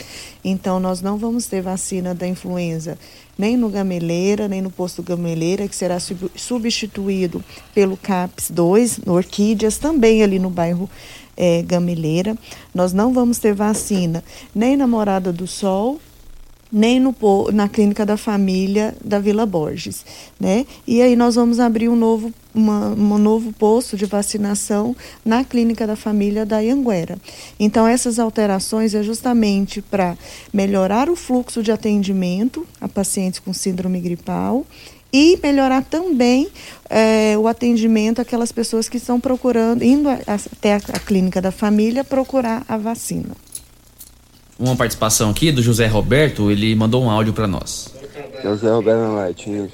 Então nós não vamos ter vacina da influenza nem no Gameleira, nem no posto Gameleira, que será sub substituído pelo CAPS 2, no Orquídeas, também ali no bairro é, Gameleira. Nós não vamos ter vacina nem na Morada do Sol, nem no, na clínica da família da Vila Borges, né? E aí nós vamos abrir um novo, uma, um novo posto de vacinação na clínica da família da Ianguera. Então essas alterações é justamente para melhorar o fluxo de atendimento a pacientes com síndrome gripal e melhorar também é, o atendimento àquelas pessoas que estão procurando, indo até a, a clínica da família procurar a vacina uma participação aqui do José Roberto, ele mandou um áudio para nós. José Roberto Martins.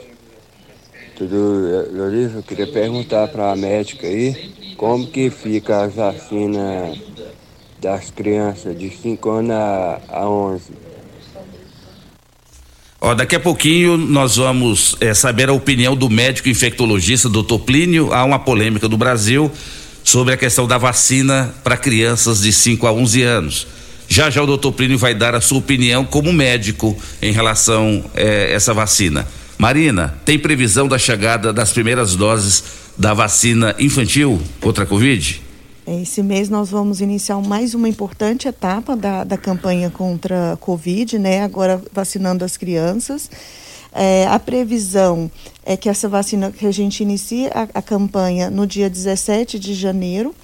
Tudo, Loriva, eu queria perguntar para a médica aí como que fica a vacina das crianças de 5 anos a, a 11. Ó, daqui a pouquinho nós vamos é, saber a opinião do médico infectologista Dr. Plínio. Há uma polêmica do Brasil sobre a questão da vacina para crianças de 5 a 11 anos. Já já o doutor Plínio vai dar a sua opinião como médico em relação a eh, essa vacina. Marina, tem previsão da chegada das primeiras doses da vacina infantil contra a Covid? Esse mês nós vamos iniciar mais uma importante etapa da, da campanha contra a Covid, né? Agora vacinando as crianças. É, a previsão é que essa vacina, que a gente inicie a, a campanha no dia 17 de janeiro,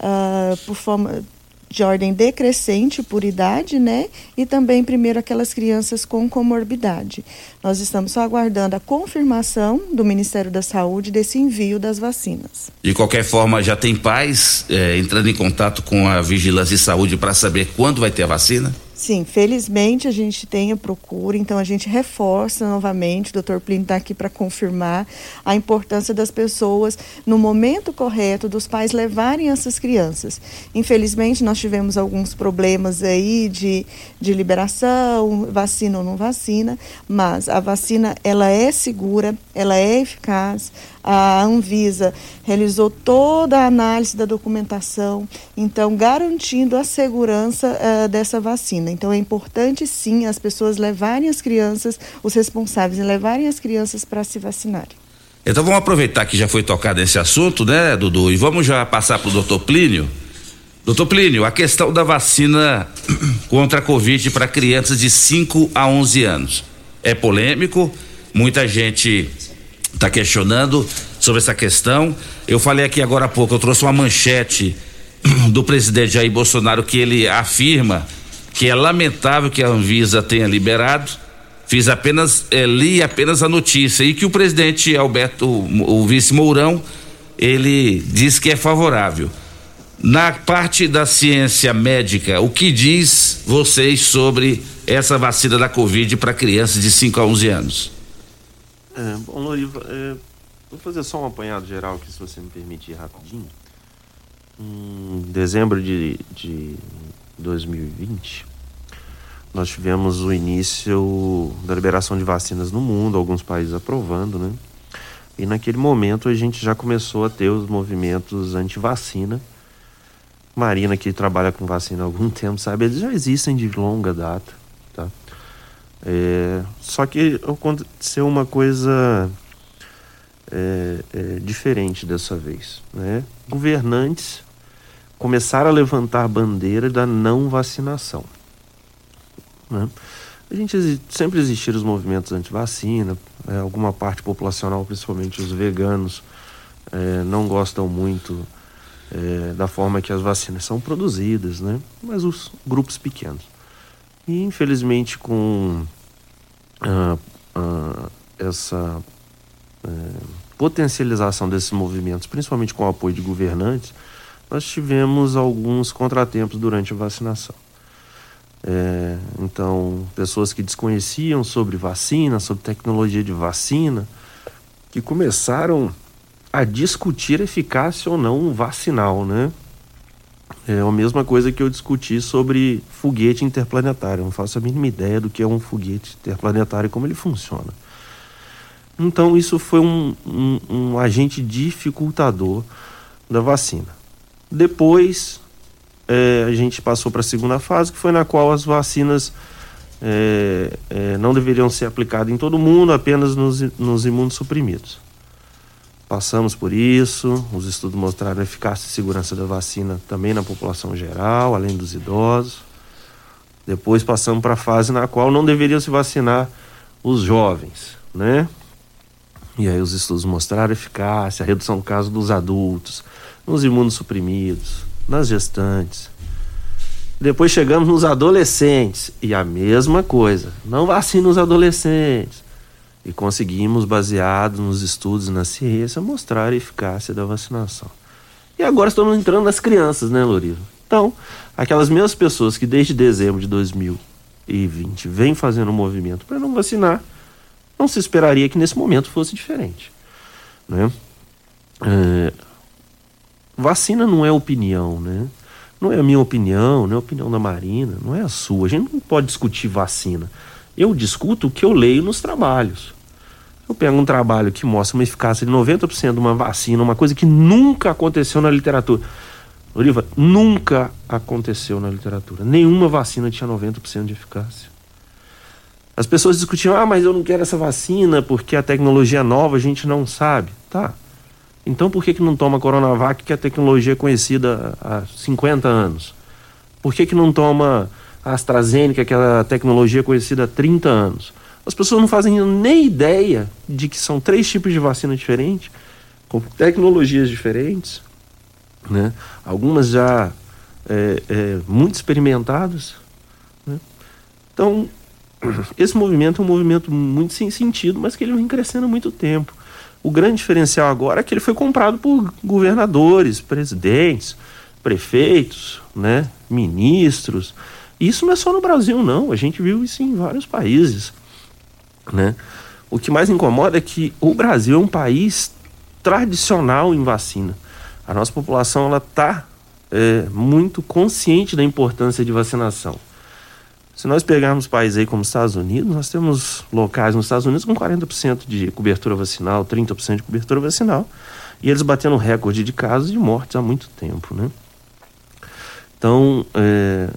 uh, por forma de ordem decrescente por idade, né? E também primeiro aquelas crianças com comorbidade. Nós estamos só aguardando a confirmação do Ministério da Saúde desse envio das vacinas. De qualquer forma, já tem pais é, entrando em contato com a Vigilância de Saúde para saber quando vai ter a vacina? Sim, felizmente a gente tem a procura, então a gente reforça novamente, o doutor Plínio está aqui para confirmar a importância das pessoas, no momento correto, dos pais levarem essas crianças. Infelizmente, nós tivemos alguns problemas aí de, de liberação, vacina ou não vacina, mas a vacina, ela é segura, ela é eficaz, a Anvisa realizou toda a análise da documentação, então garantindo a segurança uh, dessa vacina. Então é importante sim as pessoas levarem as crianças, os responsáveis levarem as crianças para se vacinarem. Então vamos aproveitar que já foi tocado esse assunto, né, Dudu? E vamos já passar para o doutor Plínio. Doutor Plínio, a questão da vacina contra a Covid para crianças de 5 a 11 anos. É polêmico, muita gente está questionando sobre essa questão. Eu falei aqui agora há pouco, eu trouxe uma manchete do presidente Jair Bolsonaro que ele afirma que é lamentável que a Anvisa tenha liberado. Fiz apenas, é, li apenas a notícia e que o presidente Alberto, o, o vice Mourão, ele diz que é favorável. Na parte da ciência médica, o que diz vocês sobre essa vacina da Covid para crianças de 5 a 11 anos? É, bom, Loriva, é, vou fazer só um apanhado geral aqui, se você me permitir rapidinho. Em dezembro de, de 2020, nós tivemos o início da liberação de vacinas no mundo, alguns países aprovando, né? E naquele momento a gente já começou a ter os movimentos anti-vacina. Marina, que trabalha com vacina há algum tempo, sabe, eles já existem de longa data, tá? É, só que aconteceu uma coisa é, é, diferente dessa vez. Né? Governantes começaram a levantar bandeira da não vacinação. Né? A gente sempre existiram os movimentos anti-vacina, é, alguma parte populacional, principalmente os veganos, é, não gostam muito é, da forma que as vacinas são produzidas, né? mas os grupos pequenos. E infelizmente com uh, uh, essa uh, potencialização desses movimentos, principalmente com o apoio de governantes, nós tivemos alguns contratempos durante a vacinação. É, então, pessoas que desconheciam sobre vacina, sobre tecnologia de vacina, que começaram a discutir eficácia ou não vacinal, né? É a mesma coisa que eu discuti sobre foguete interplanetário. Eu não faço a mínima ideia do que é um foguete interplanetário e como ele funciona. Então, isso foi um, um, um agente dificultador da vacina. Depois, é, a gente passou para a segunda fase, que foi na qual as vacinas é, é, não deveriam ser aplicadas em todo mundo, apenas nos, nos imunossuprimidos. Passamos por isso, os estudos mostraram eficácia e segurança da vacina também na população geral, além dos idosos. Depois passamos para a fase na qual não deveriam se vacinar os jovens, né? E aí os estudos mostraram eficácia, redução do caso dos adultos, nos imunossuprimidos, nas gestantes. Depois chegamos nos adolescentes e a mesma coisa, não vacina os adolescentes. E conseguimos, baseado nos estudos na ciência, mostrar a eficácia da vacinação. E agora estamos entrando nas crianças, né, Loriva? Então, aquelas mesmas pessoas que desde dezembro de 2020 vêm fazendo um movimento para não vacinar, não se esperaria que nesse momento fosse diferente. Né? É, vacina não é opinião, né? Não é a minha opinião, não é a opinião da Marina, não é a sua. A gente não pode discutir vacina. Eu discuto o que eu leio nos trabalhos. Eu pego um trabalho que mostra uma eficácia de 90% de uma vacina, uma coisa que nunca aconteceu na literatura. Oliva, nunca aconteceu na literatura. Nenhuma vacina tinha 90% de eficácia. As pessoas discutiam, ah, mas eu não quero essa vacina porque a tecnologia é nova, a gente não sabe. Tá. Então por que, que não toma Coronavac, que a tecnologia é conhecida há 50 anos? Por que, que não toma AstraZeneca, que é a tecnologia é conhecida há 30 anos? As pessoas não fazem nem ideia de que são três tipos de vacina diferentes, com tecnologias diferentes, né? algumas já é, é, muito experimentadas. Né? Então, esse movimento é um movimento muito sem sentido, mas que ele vem crescendo há muito tempo. O grande diferencial agora é que ele foi comprado por governadores, presidentes, prefeitos, né, ministros. Isso não é só no Brasil, não. A gente viu isso em vários países. Né? O que mais incomoda é que o Brasil é um país tradicional em vacina. A nossa população ela está é, muito consciente da importância de vacinação. Se nós pegarmos países aí como os Estados Unidos, nós temos locais nos Estados Unidos com 40% de cobertura vacinal, 30% de cobertura vacinal, e eles batendo recorde de casos e mortes há muito tempo, né? Então, é,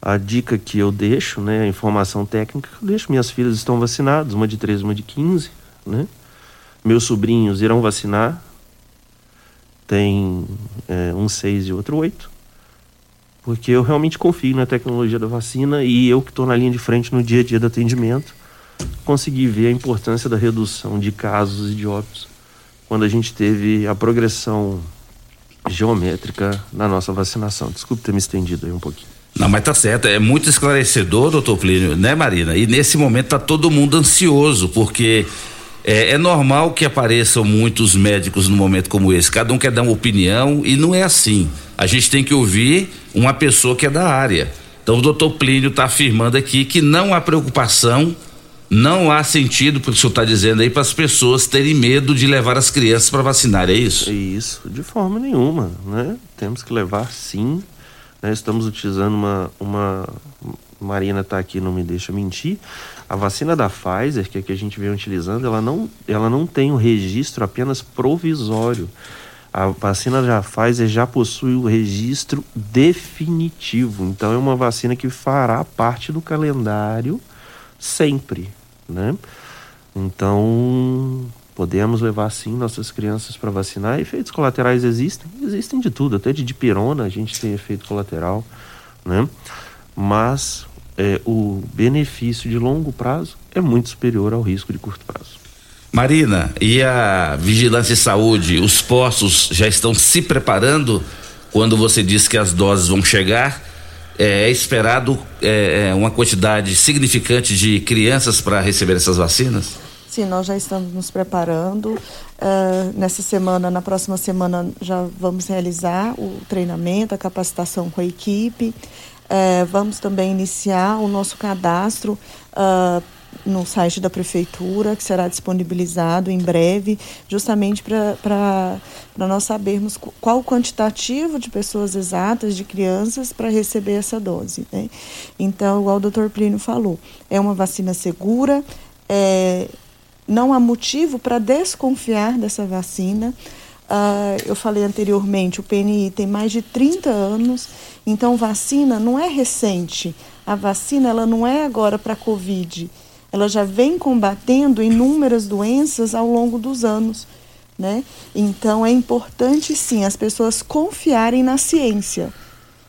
a dica que eu deixo, né, a informação técnica que eu deixo, minhas filhas estão vacinadas, uma de 13, uma de 15, né? Meus sobrinhos irão vacinar, tem é, um 6 e outro 8 porque eu realmente confio na tecnologia da vacina e eu que estou na linha de frente no dia a dia do atendimento, consegui ver a importância da redução de casos e de óbitos quando a gente teve a progressão geométrica na nossa vacinação. Desculpe ter me estendido aí um pouquinho. Não, mas tá certo, é muito esclarecedor, doutor Plínio, né, Marina? E nesse momento tá todo mundo ansioso, porque é, é, normal que apareçam muitos médicos num momento como esse. Cada um quer dar uma opinião e não é assim. A gente tem que ouvir uma pessoa que é da área. Então o doutor Plínio está afirmando aqui que não há preocupação, não há sentido, porque o senhor está dizendo aí, para as pessoas terem medo de levar as crianças para vacinar, é isso? É isso, de forma nenhuma, né? Temos que levar sim. Né? Estamos utilizando uma, uma. Marina está aqui, não me deixa mentir a vacina da Pfizer, que, é que a gente vem utilizando, ela não, ela não tem um registro apenas provisório. A vacina da Pfizer já possui o registro definitivo. Então é uma vacina que fará parte do calendário sempre, né? Então podemos levar sim nossas crianças para vacinar. Efeitos colaterais existem, existem de tudo, até de dipirona a gente tem efeito colateral, né? Mas é, o benefício de longo prazo é muito superior ao risco de curto prazo. Marina, e a Vigilância e Saúde, os postos já estão se preparando quando você diz que as doses vão chegar? É, é esperado é, é uma quantidade significante de crianças para receber essas vacinas? Sim, nós já estamos nos preparando. Uh, nessa semana, na próxima semana, já vamos realizar o treinamento, a capacitação com a equipe. É, vamos também iniciar o nosso cadastro uh, no site da prefeitura, que será disponibilizado em breve, justamente para nós sabermos qual o quantitativo de pessoas exatas, de crianças, para receber essa dose. Né? Então, igual o doutor Plínio falou, é uma vacina segura, é, não há motivo para desconfiar dessa vacina. Uh, eu falei anteriormente, o PNI tem mais de 30 anos, então vacina não é recente. A vacina ela não é agora para Covid. Ela já vem combatendo inúmeras doenças ao longo dos anos. Né? Então é importante sim as pessoas confiarem na ciência.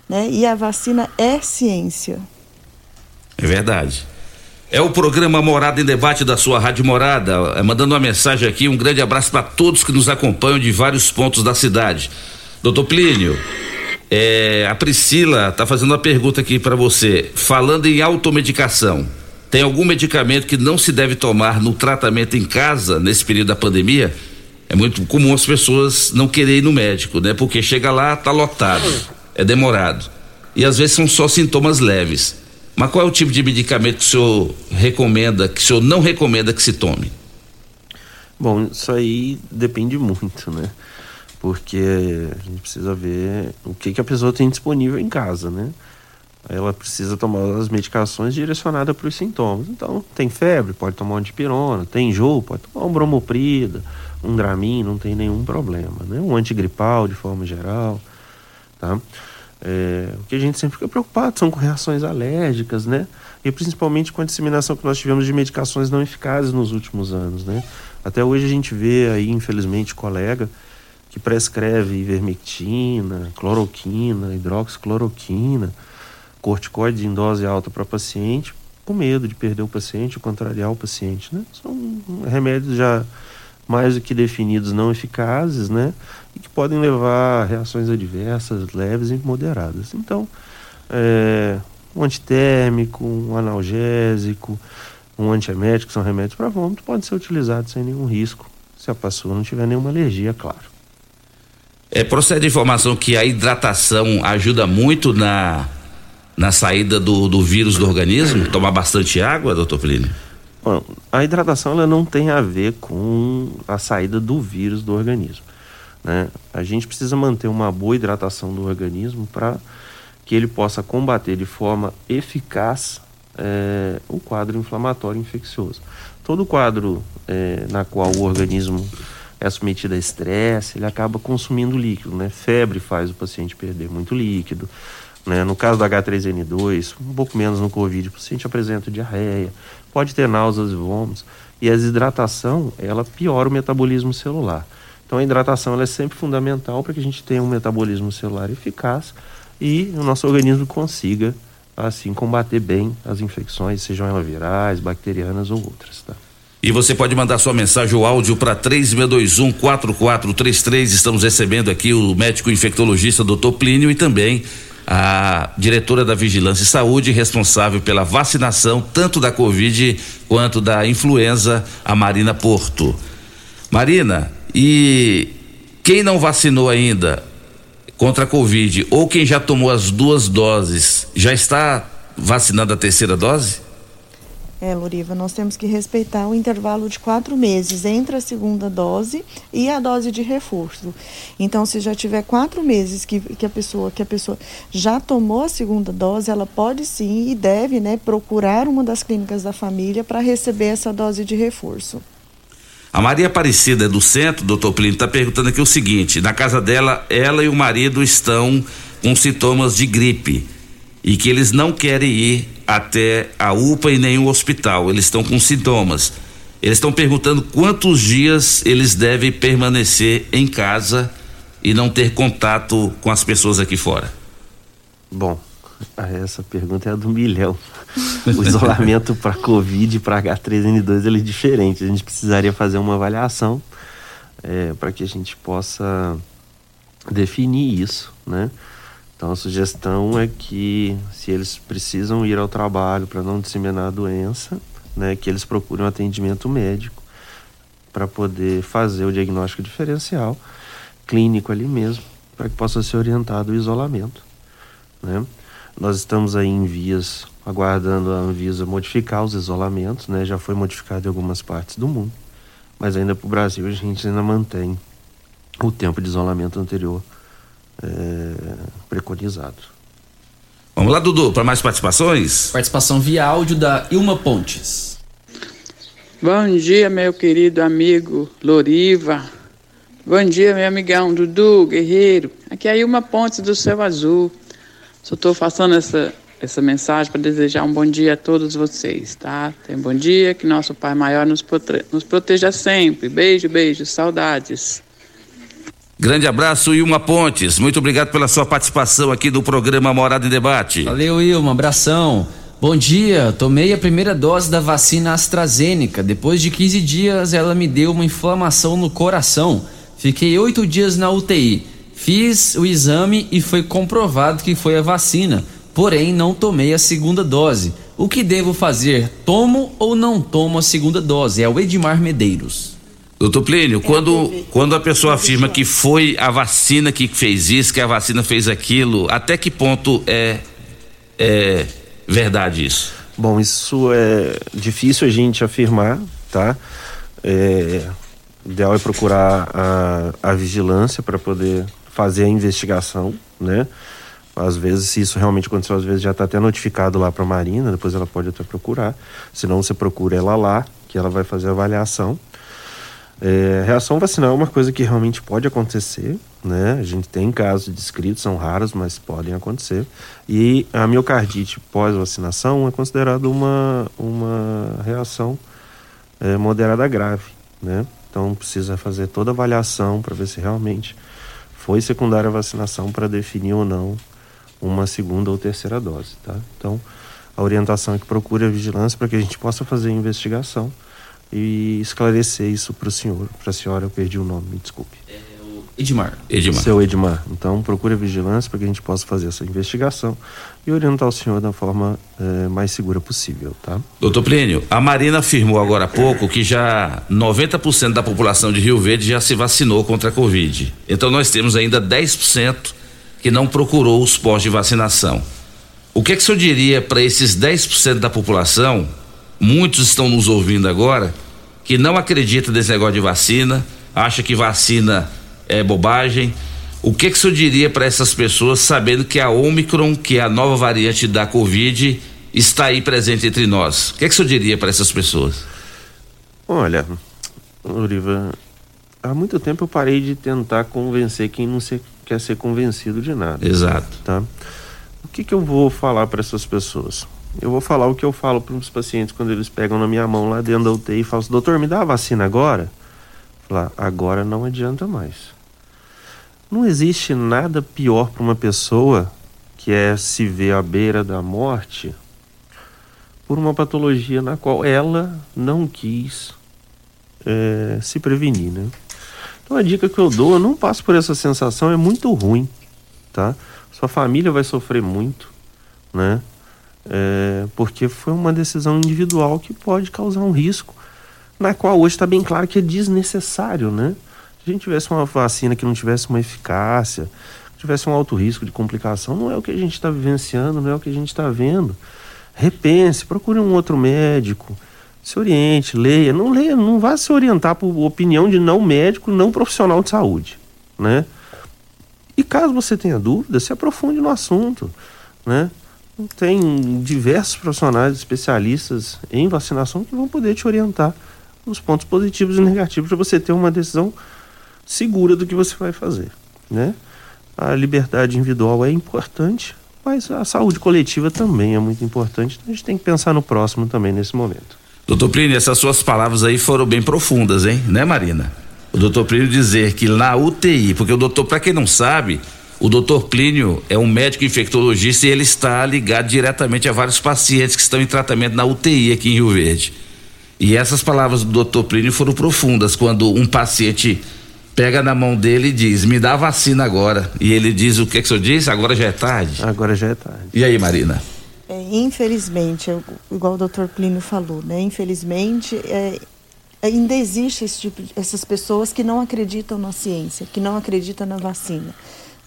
Né? E a vacina é ciência. É verdade. É o programa Morada em Debate da sua Rádio Morada. É, mandando uma mensagem aqui, um grande abraço para todos que nos acompanham de vários pontos da cidade. Doutor Plínio, é, a Priscila está fazendo uma pergunta aqui para você. Falando em automedicação, tem algum medicamento que não se deve tomar no tratamento em casa nesse período da pandemia? É muito comum as pessoas não quererem ir no médico, né? Porque chega lá, tá lotado, é demorado. E às vezes são só sintomas leves. Mas qual é o tipo de medicamento que o senhor recomenda, que o senhor não recomenda que se tome? Bom, isso aí depende muito, né? Porque a gente precisa ver o que, que a pessoa tem disponível em casa, né? Ela precisa tomar as medicações direcionadas para os sintomas. Então, tem febre, pode tomar um dipirona, tem enjoo, pode tomar um bromoprida, um dramin, não tem nenhum problema, né? Um antigripal de forma geral, tá? É, o que a gente sempre fica preocupado são com reações alérgicas, né? E principalmente com a disseminação que nós tivemos de medicações não eficazes nos últimos anos, né? Até hoje a gente vê aí, infelizmente, colega que prescreve ivermectina, cloroquina, hidroxicloroquina, corticoide em dose alta para paciente, com medo de perder o paciente contrariar o paciente, né? São remédios já mais do que definidos não eficazes, né? E que podem levar a reações adversas, leves e moderadas. Então, é, um antitérmico, um analgésico, um antiemético, são remédios para vômito, podem ser utilizados sem nenhum risco, se a pessoa não tiver nenhuma alergia, claro. É, procede a informação que a hidratação ajuda muito na, na saída do, do vírus do organismo? Tomar bastante água, doutor Plínio? Bom, a hidratação ela não tem a ver com a saída do vírus do organismo. Né? A gente precisa manter uma boa hidratação do organismo para que ele possa combater de forma eficaz é, o quadro inflamatório infeccioso. Todo quadro é, na qual o organismo é submetido a estresse, ele acaba consumindo líquido, né? Febre faz o paciente perder muito líquido, né? No caso do H3N2, um pouco menos no Covid, o paciente apresenta diarreia, pode ter náuseas e vômitos. E a desidratação, ela piora o metabolismo celular. Então a hidratação ela é sempre fundamental para que a gente tenha um metabolismo celular eficaz e o nosso organismo consiga, assim, combater bem as infecções, sejam elas virais, bacterianas ou outras, tá? E você pode mandar sua mensagem ou áudio para 3621 4433. Estamos recebendo aqui o médico infectologista Dr. Plínio e também a diretora da Vigilância e Saúde, responsável pela vacinação tanto da Covid quanto da influenza, a Marina Porto. Marina, e quem não vacinou ainda contra a Covid ou quem já tomou as duas doses, já está vacinando a terceira dose? É, Loriva, nós temos que respeitar o intervalo de quatro meses entre a segunda dose e a dose de reforço. Então, se já tiver quatro meses que, que, a, pessoa, que a pessoa já tomou a segunda dose, ela pode sim e deve né, procurar uma das clínicas da família para receber essa dose de reforço. A Maria Aparecida do centro, doutor Plínio, está perguntando aqui o seguinte: na casa dela, ela e o marido estão com sintomas de gripe e que eles não querem ir até a UPA e nenhum hospital. Eles estão com sintomas. Eles estão perguntando quantos dias eles devem permanecer em casa e não ter contato com as pessoas aqui fora. Bom, essa pergunta é a do milhão. O isolamento para Covid e para H3N2 ele é diferente. A gente precisaria fazer uma avaliação é, para que a gente possa definir isso, né? Então a sugestão é que se eles precisam ir ao trabalho para não disseminar a doença, né, que eles procurem um atendimento médico para poder fazer o diagnóstico diferencial clínico ali mesmo, para que possa ser orientado o isolamento, né? Nós estamos aí em vias aguardando a Anvisa modificar os isolamentos, né? Já foi modificado em algumas partes do mundo, mas ainda para o Brasil a gente ainda mantém o tempo de isolamento anterior é, preconizado. Vamos lá, Dudu, para mais participações? Participação via áudio da Ilma Pontes. Bom dia, meu querido amigo Loriva. Bom dia, meu amigão Dudu, guerreiro. Aqui é a Ilma Pontes do Céu Azul. Só estou passando essa, essa mensagem para desejar um bom dia a todos vocês, tá? Tenham um bom dia, que nosso Pai Maior nos, prote nos proteja sempre. Beijo, beijo, saudades. Grande abraço, Ilma Pontes. Muito obrigado pela sua participação aqui do programa Morada em Debate. Valeu, Ilma. Abração. Bom dia, tomei a primeira dose da vacina AstraZeneca. Depois de 15 dias, ela me deu uma inflamação no coração. Fiquei oito dias na UTI. Fiz o exame e foi comprovado que foi a vacina, porém não tomei a segunda dose. O que devo fazer? Tomo ou não tomo a segunda dose? É o Edmar Medeiros. Doutor Plínio, quando, quando a pessoa afirma que foi a vacina que fez isso, que a vacina fez aquilo, até que ponto é, é verdade isso? Bom, isso é difícil a gente afirmar, tá? É, o ideal é procurar a, a vigilância para poder fazer a investigação, né? Às vezes, se isso realmente aconteceu, às vezes já está até notificado lá para a Marina, depois ela pode até procurar. Se não, você procura ela lá, que ela vai fazer a avaliação. É, reação vacinal é uma coisa que realmente pode acontecer, né? A gente tem casos descritos, são raros, mas podem acontecer. E a miocardite pós-vacinação é considerada uma, uma reação é, moderada grave, né? Então precisa fazer toda a avaliação para ver se realmente foi secundária a vacinação para definir ou não uma segunda ou terceira dose, tá? Então a orientação é que procure a vigilância para que a gente possa fazer a investigação e esclarecer isso para o senhor. Para a senhora, eu perdi o nome, me desculpe. Edmar. Edmar. Seu Edmar. Então, procure a vigilância para que a gente possa fazer essa investigação e orientar o senhor da forma eh, mais segura possível, tá? Doutor Plínio, a Marina afirmou agora há pouco que já 90% da população de Rio Verde já se vacinou contra a Covid. Então, nós temos ainda 10% que não procurou os postos de vacinação. O que, é que o senhor diria para esses 10% da população muitos estão nos ouvindo agora que não acredita nesse negócio de vacina, acha que vacina é bobagem. O que, que o senhor diria para essas pessoas, sabendo que a Omicron, que é a nova variante da Covid, está aí presente entre nós? O que, que o senhor diria para essas pessoas? Olha, Uriva, há muito tempo eu parei de tentar convencer quem não se, quer ser convencido de nada. Exato. Tá? O que, que eu vou falar para essas pessoas? Eu vou falar o que eu falo para os pacientes quando eles pegam na minha mão lá dentro da UTI e falam assim, doutor, me dá a vacina agora? Falar, agora não adianta mais. Não existe nada pior para uma pessoa que é se ver à beira da morte por uma patologia na qual ela não quis é, se prevenir, né? Então a dica que eu dou, não passe por essa sensação, é muito ruim, tá? Sua família vai sofrer muito, né? É, porque foi uma decisão individual que pode causar um risco, na qual hoje está bem claro que é desnecessário, né? Se a gente tivesse uma vacina que não tivesse uma eficácia, tivesse um alto risco de complicação, não é o que a gente está vivenciando, não é o que a gente está vendo. Repense, procure um outro médico, se oriente, leia, não leia, não vá se orientar por opinião de não médico, não profissional de saúde, né? E caso você tenha dúvida, se aprofunde no assunto, né? Tem diversos profissionais especialistas em vacinação que vão poder te orientar nos pontos positivos e negativos para você ter uma decisão segura do que você vai fazer, né? A liberdade individual é importante, mas a saúde coletiva também é muito importante. Então a gente tem que pensar no próximo também nesse momento. Doutor Plínio, essas suas palavras aí foram bem profundas, hein? Né, Marina? O doutor Plínio dizer que na UTI, porque o doutor, para quem não sabe, o doutor Plínio é um médico infectologista e ele está ligado diretamente a vários pacientes que estão em tratamento na UTI aqui em Rio Verde. E essas palavras do doutor Plínio foram profundas quando um paciente pega na mão dele e diz: Me dá a vacina agora. E ele diz: O que, que o senhor disse? Agora já é tarde. Agora já é tarde. E aí, Marina? É, infelizmente, eu- igual o doutor Plínio falou, né? Infelizmente, é, ainda existe esse tipo essas pessoas que não acreditam na ciência, que não acreditam na vacina.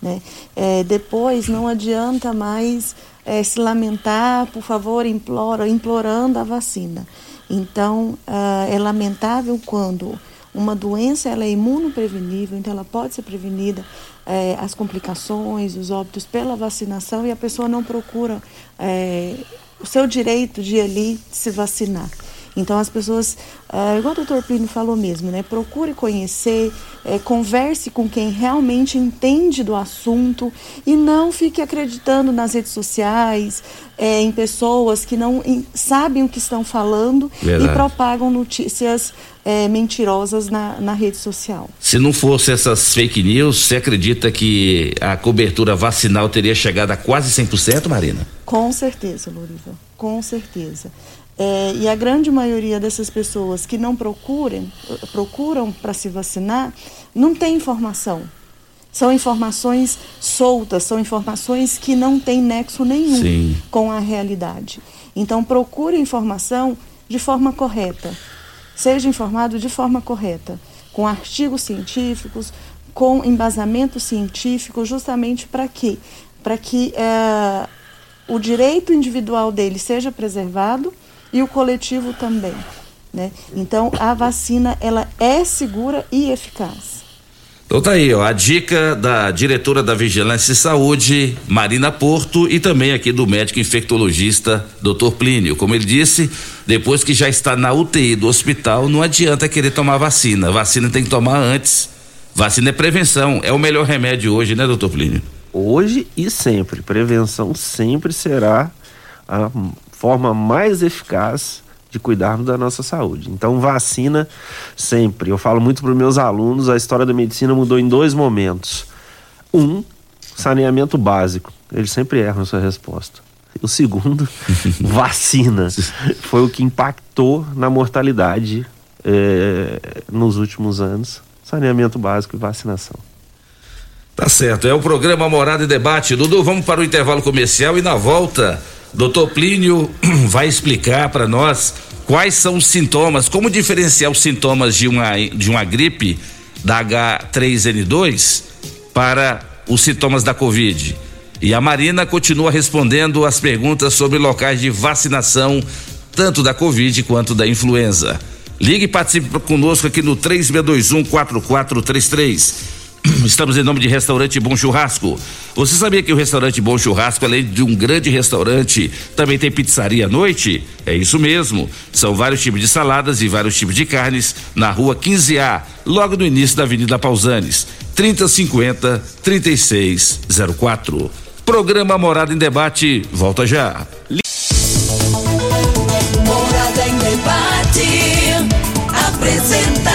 Né? É, depois não adianta mais é, se lamentar, por favor, implora, implorando a vacina. Então, ah, é lamentável quando uma doença ela é imunoprevenível, então ela pode ser prevenida, é, as complicações, os óbitos pela vacinação e a pessoa não procura é, o seu direito de ali se vacinar. Então as pessoas, ah, igual o doutor Plínio falou mesmo, né? Procure conhecer, eh, converse com quem realmente entende do assunto e não fique acreditando nas redes sociais, eh, em pessoas que não em- sabem o que estão falando Verdade. e propagam notícias eh, mentirosas na, na rede social. Se não fosse essas fake news, você acredita que a cobertura vacinal teria chegado a quase 100%, Marina? Com certeza, Loriva, com certeza. É, e a grande maioria dessas pessoas que não procuram, procuram para se vacinar, não tem informação. São informações soltas, são informações que não têm nexo nenhum Sim. com a realidade. Então, procure informação de forma correta. Seja informado de forma correta, com artigos científicos, com embasamento científico, justamente para quê? Para que eh, o direito individual dele seja preservado e o coletivo também. Né? Então, a vacina ela é segura e eficaz. Então tá aí, ó, a dica da diretora da Vigilância e Saúde, Marina Porto, e também aqui do médico infectologista, Dr. Plínio. Como ele disse, depois que já está na UTI do hospital, não adianta querer tomar vacina. Vacina tem que tomar antes. Vacina é prevenção, é o melhor remédio hoje, né, doutor Plínio? Hoje e sempre. Prevenção sempre será a forma mais eficaz de cuidarmos da nossa saúde. Então, vacina sempre. Eu falo muito para os meus alunos, a história da medicina mudou em dois momentos. Um, saneamento básico. Eles sempre erram essa resposta. O segundo, vacina. Foi o que impactou na mortalidade eh, nos últimos anos. Saneamento básico e vacinação. Tá certo, é o programa Morada e Debate. Dudu, vamos para o intervalo comercial e na volta, doutor Plínio vai explicar para nós quais são os sintomas, como diferenciar os sintomas de uma, de uma gripe da H3N2 para os sintomas da Covid. E a Marina continua respondendo as perguntas sobre locais de vacinação, tanto da Covid quanto da influenza. Ligue e participe conosco aqui no 3621-4433. Estamos em nome de Restaurante Bom Churrasco. Você sabia que o Restaurante Bom Churrasco, além de um grande restaurante, também tem pizzaria à noite? É isso mesmo. São vários tipos de saladas e vários tipos de carnes na rua 15A, logo no início da Avenida Pausanes. 3050 3604. Programa Morada em Debate, volta já. Morada em debate. Apresentação: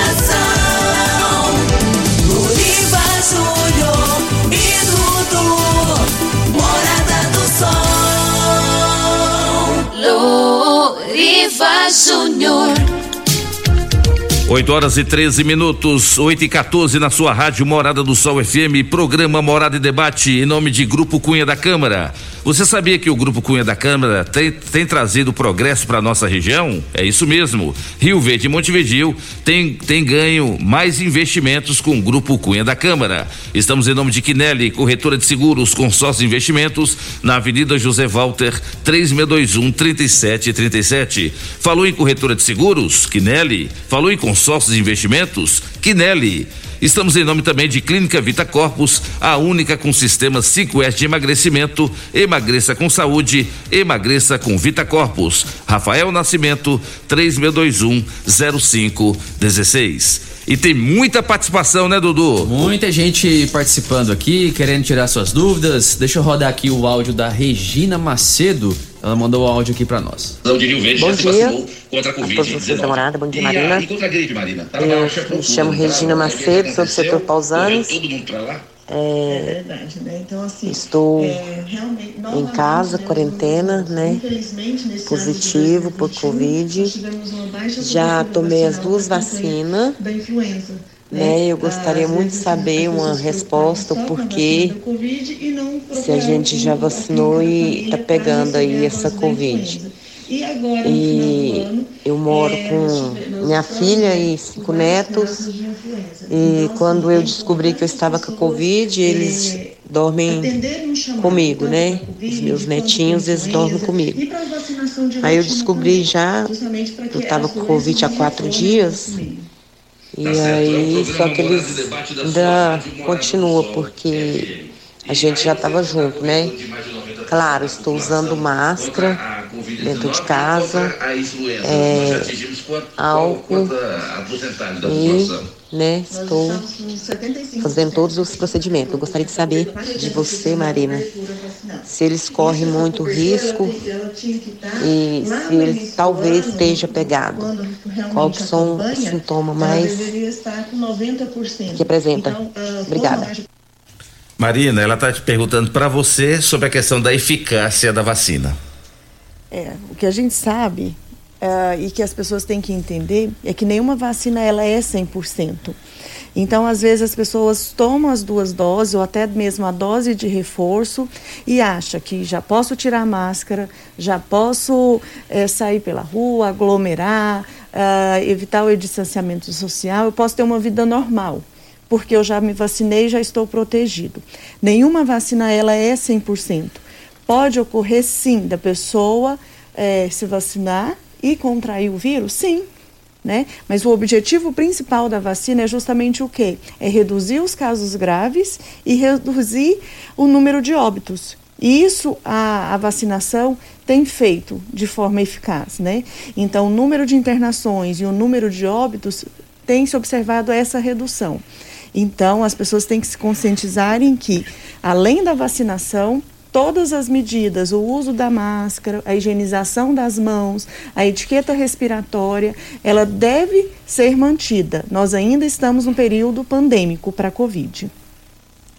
Luriva Júnior. 8 horas e 13 minutos, 8 e 14 na sua rádio Morada do Sol FM, programa Morada e Debate, em nome de Grupo Cunha da Câmara. Você sabia que o Grupo Cunha da Câmara tem, tem trazido progresso para nossa região? É isso mesmo. Rio Verde e Montevidil tem, tem ganho mais investimentos com o Grupo Cunha da Câmara. Estamos em nome de Quinelli, corretora de seguros, consórcio de investimentos, na Avenida José Walter, 3621 3737. Falou em corretora de seguros? Quinelli. Falou em consórcios de investimentos? Quinelli. Estamos em nome também de Clínica Vita Corpus, a única com sistema 5S de emagrecimento. Emagreça com saúde, emagreça com Vita Corpus. Rafael Nascimento, 3621 0516. E tem muita participação, né, Dudu? Muita gente participando aqui, querendo tirar suas dúvidas. Deixa eu rodar aqui o áudio da Regina Macedo. Ela mandou o áudio aqui pra nós. Bom dia, Bom dia a todos vocês da morada, bom dia Marina. Eu me chamo Regina Macedo, sou do setor Pausanes. É, verdade, né? Então, assim, estou é, em casa, Rádio quarentena, né? Infelizmente, nesse ano de Positivo por 2021, Covid. Já tomei as duas vacinas. Né? Eu gostaria Às muito de saber uma pessoas resposta, e não se a gente já vacinou e tá para pegando aí essa Covid. E eu moro é, com minha filha e cinco netos. E Então, quando assim, eu é descobri que eu estava com a Covid, eles é, dormem um chamado, comigo, né? Os meus netinhos, eles dormem comigo. Aí eu descobri já, eu estava com Covid há quatro dias. Meio. E Tá é aí, programa só que Morada eles ainda continua, porque a gente já estava junto, né? Claro, estou usando máscara, dentro de casa, é, álcool e né, estou fazendo todos os procedimentos. Eu gostaria de saber de você, Marina, se eles correm muito risco e se ele talvez esteja pegado. Qual que são os sintomas mais que apresenta? Obrigada. Marina, ela está te perguntando para você sobre a questão da eficácia da vacina. É, o que a gente sabe uh, e que as pessoas têm que entender é que nenhuma vacina ela é 100%. Então, às vezes as pessoas tomam as duas doses ou até mesmo a dose de reforço e acha que já posso tirar a máscara, já posso é, sair pela rua, aglomerar, uh, evitar o distanciamento social, eu posso ter uma vida normal porque eu já me vacinei e já estou protegido. Nenhuma vacina ela é 100%. Pode ocorrer sim da pessoa é, se vacinar e contrair o vírus? Sim. Né? Mas o objetivo principal da vacina é justamente o quê? É reduzir os casos graves e reduzir o número de óbitos. E isso a, a, vacinação tem feito de forma eficaz, né? Então, o número de internações e o número de óbitos tem se observado essa redução. Então, as pessoas têm que se conscientizarem que, além da vacinação, todas as medidas, o uso da máscara, a higienização das mãos, a etiqueta respiratória, ela deve ser mantida. Nós ainda estamos no período pandêmico para a Covid.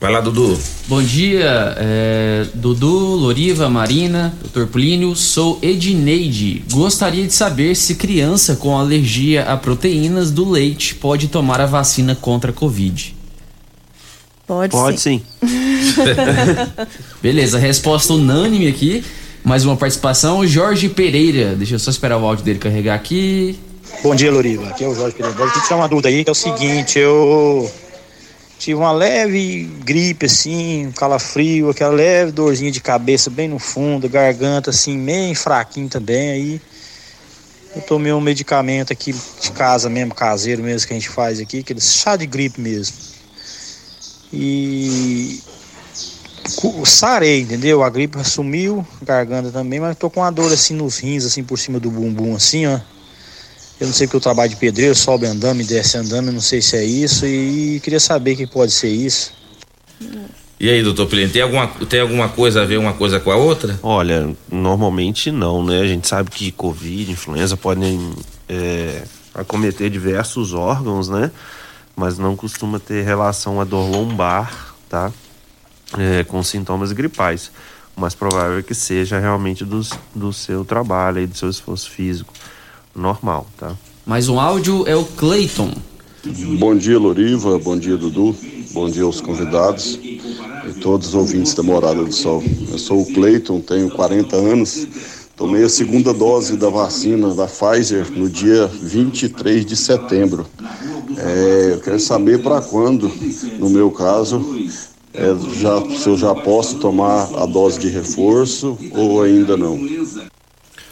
Vai lá, Dudu. Bom dia, é, Dudu, Loriva, Marina, Dr. Plínio. Sou Edneide. Gostaria de saber se criança com alergia a proteínas do leite pode tomar a vacina contra a Covid. Pode, pode sim. sim. Beleza, resposta unânime aqui. Mais uma participação, Jorge Pereira. Deixa eu só esperar o áudio dele carregar aqui. Bom dia, Loriva. Aqui é o Jorge Pereira. Vou te tirar uma dúvida aí, que é o seguinte, eu Tive uma leve gripe, assim, um calafrio, aquela leve dorzinha de cabeça bem no fundo, garganta, assim, meio fraquinho também. Aí eu tomei um medicamento aqui de casa mesmo, caseiro mesmo, que a gente faz aqui, aquele chá de gripe mesmo. E sarei, entendeu? A gripe sumiu, garganta também, mas tô com uma dor assim nos rins, assim, por cima do bumbum, assim, ó. Eu não sei porque eu trabalho de pedreiro, sobe andando e desce andando, não sei se é isso e queria saber que pode ser isso. E aí, doutor Plínio, tem alguma, tem alguma coisa a ver uma coisa com a outra? Olha, normalmente não, né? A gente sabe que Covid, influenza podem é, acometer diversos órgãos, né? Mas não costuma ter relação a dor lombar, tá? É, com sintomas gripais. O mais provável é que seja realmente do, do seu trabalho e do seu esforço físico normal, tá? Mais um áudio é o Clayton. Bom dia, Loriva. Bom dia, Dudu. Bom dia aos convidados e todos os ouvintes da Morada do Sol. Eu sou o Clayton, tenho 40 anos. Tomei a segunda dose da vacina da Pfizer no dia 23 de setembro. É, eu quero saber para quando, no meu caso, é, já, se eu já posso tomar a dose de reforço ou ainda não.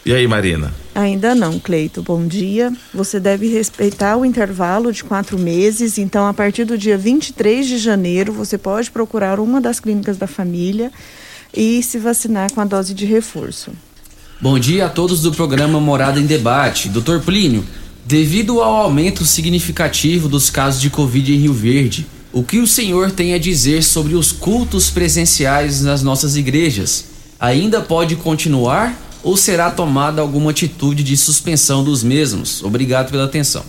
E aí, Marina? Ainda não, Cleito. Bom dia. Você deve respeitar o intervalo de quatro meses. Então, a partir do dia 23 de janeiro, você pode procurar uma das clínicas da família e se vacinar com a dose de reforço. Bom dia a todos do programa Morada em Debate. Doutor Plínio, devido ao aumento significativo dos casos de Covid em Rio Verde, o que o senhor tem a dizer sobre os cultos presenciais nas nossas igrejas? Ainda pode continuar ou será tomada alguma atitude de suspensão dos mesmos? Obrigado pela atenção.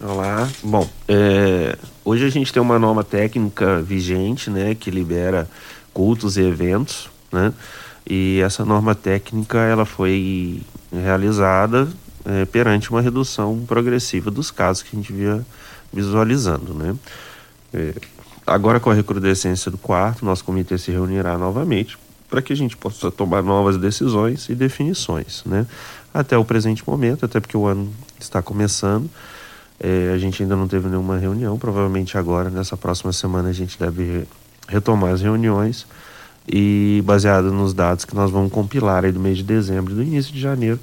Olá. Bom, é, hoje a gente tem uma norma técnica vigente, né, que libera cultos e eventos, né? E essa norma técnica ela foi realizada é, perante uma redução progressiva dos casos que a gente via visualizando, né? É, agora com a recrudescência do quarto, nosso comitê se reunirá novamente para que a gente possa tomar novas decisões e definições, né? Até o presente momento, até porque o ano está começando, é, a gente ainda não teve nenhuma reunião. Provavelmente agora, nessa próxima semana, a gente deve retomar as reuniões e baseado nos dados que nós vamos compilar aí do mês de dezembro e do início de janeiro,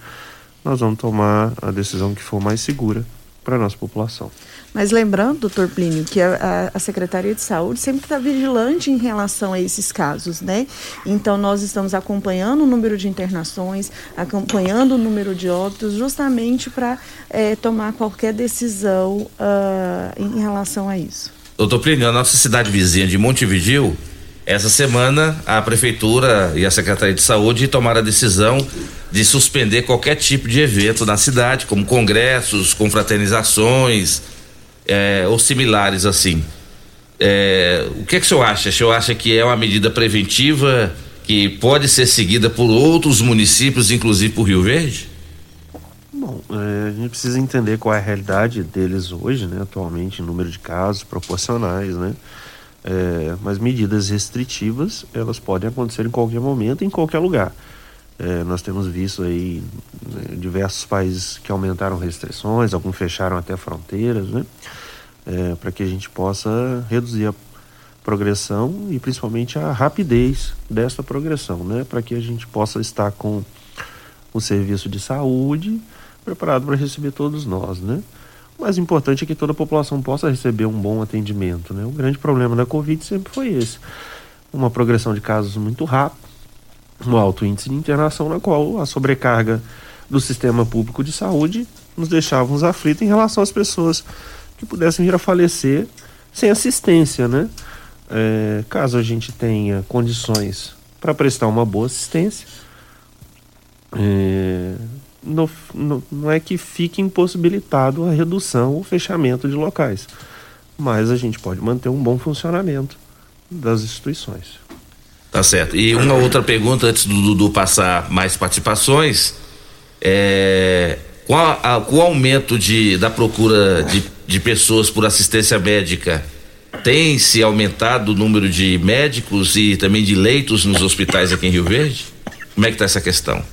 nós vamos tomar a decisão que for mais segura para a nossa população. Mas lembrando, doutor Plínio, que a, a Secretaria de Saúde sempre está vigilante em relação a esses casos, né? Então, nós estamos acompanhando o número de internações, acompanhando o número de óbitos, justamente para é, tomar qualquer decisão uh, em relação a isso. Doutor Plínio, a nossa cidade vizinha de Montevidil, essa semana a Prefeitura e a Secretaria de Saúde tomaram a decisão de suspender qualquer tipo de evento na cidade, como congressos, confraternizações, é, ou similares assim. É, o que, é que o senhor acha? O senhor acha que é uma medida preventiva que pode ser seguida por outros municípios, inclusive por Rio Verde? Bom, é, a gente precisa entender qual é a realidade deles hoje, né? Atualmente, número de casos proporcionais, né? É, mas medidas restritivas, elas podem acontecer em qualquer momento, em qualquer lugar. É, nós temos visto aí né, diversos países que aumentaram restrições, alguns fecharam até fronteiras, né? É, para que a gente possa reduzir a progressão e principalmente a rapidez dessa progressão, né? Para que a gente possa estar com o serviço de saúde preparado para receber todos nós, né? O mais importante é que toda a população possa receber um bom atendimento, né? O grande problema da Covid sempre foi esse. Uma progressão de casos muito rápida, um alto índice de internação, na qual a sobrecarga do sistema público de saúde nos deixava uns aflitos em relação às pessoas que pudessem vir a falecer sem assistência, né? É, caso a gente tenha condições para prestar uma boa assistência, é, no, no, não é que fique impossibilitado a redução ou fechamento de locais, mas a gente pode manter um bom funcionamento das instituições. Tá certo. E uma outra pergunta antes do Dudu passar mais participações. É, com, a, o aumento de, da procura de, de pessoas por assistência médica, tem se aumentado o número de médicos e também de leitos nos hospitais aqui em Rio Verde? Como é que está essa questão?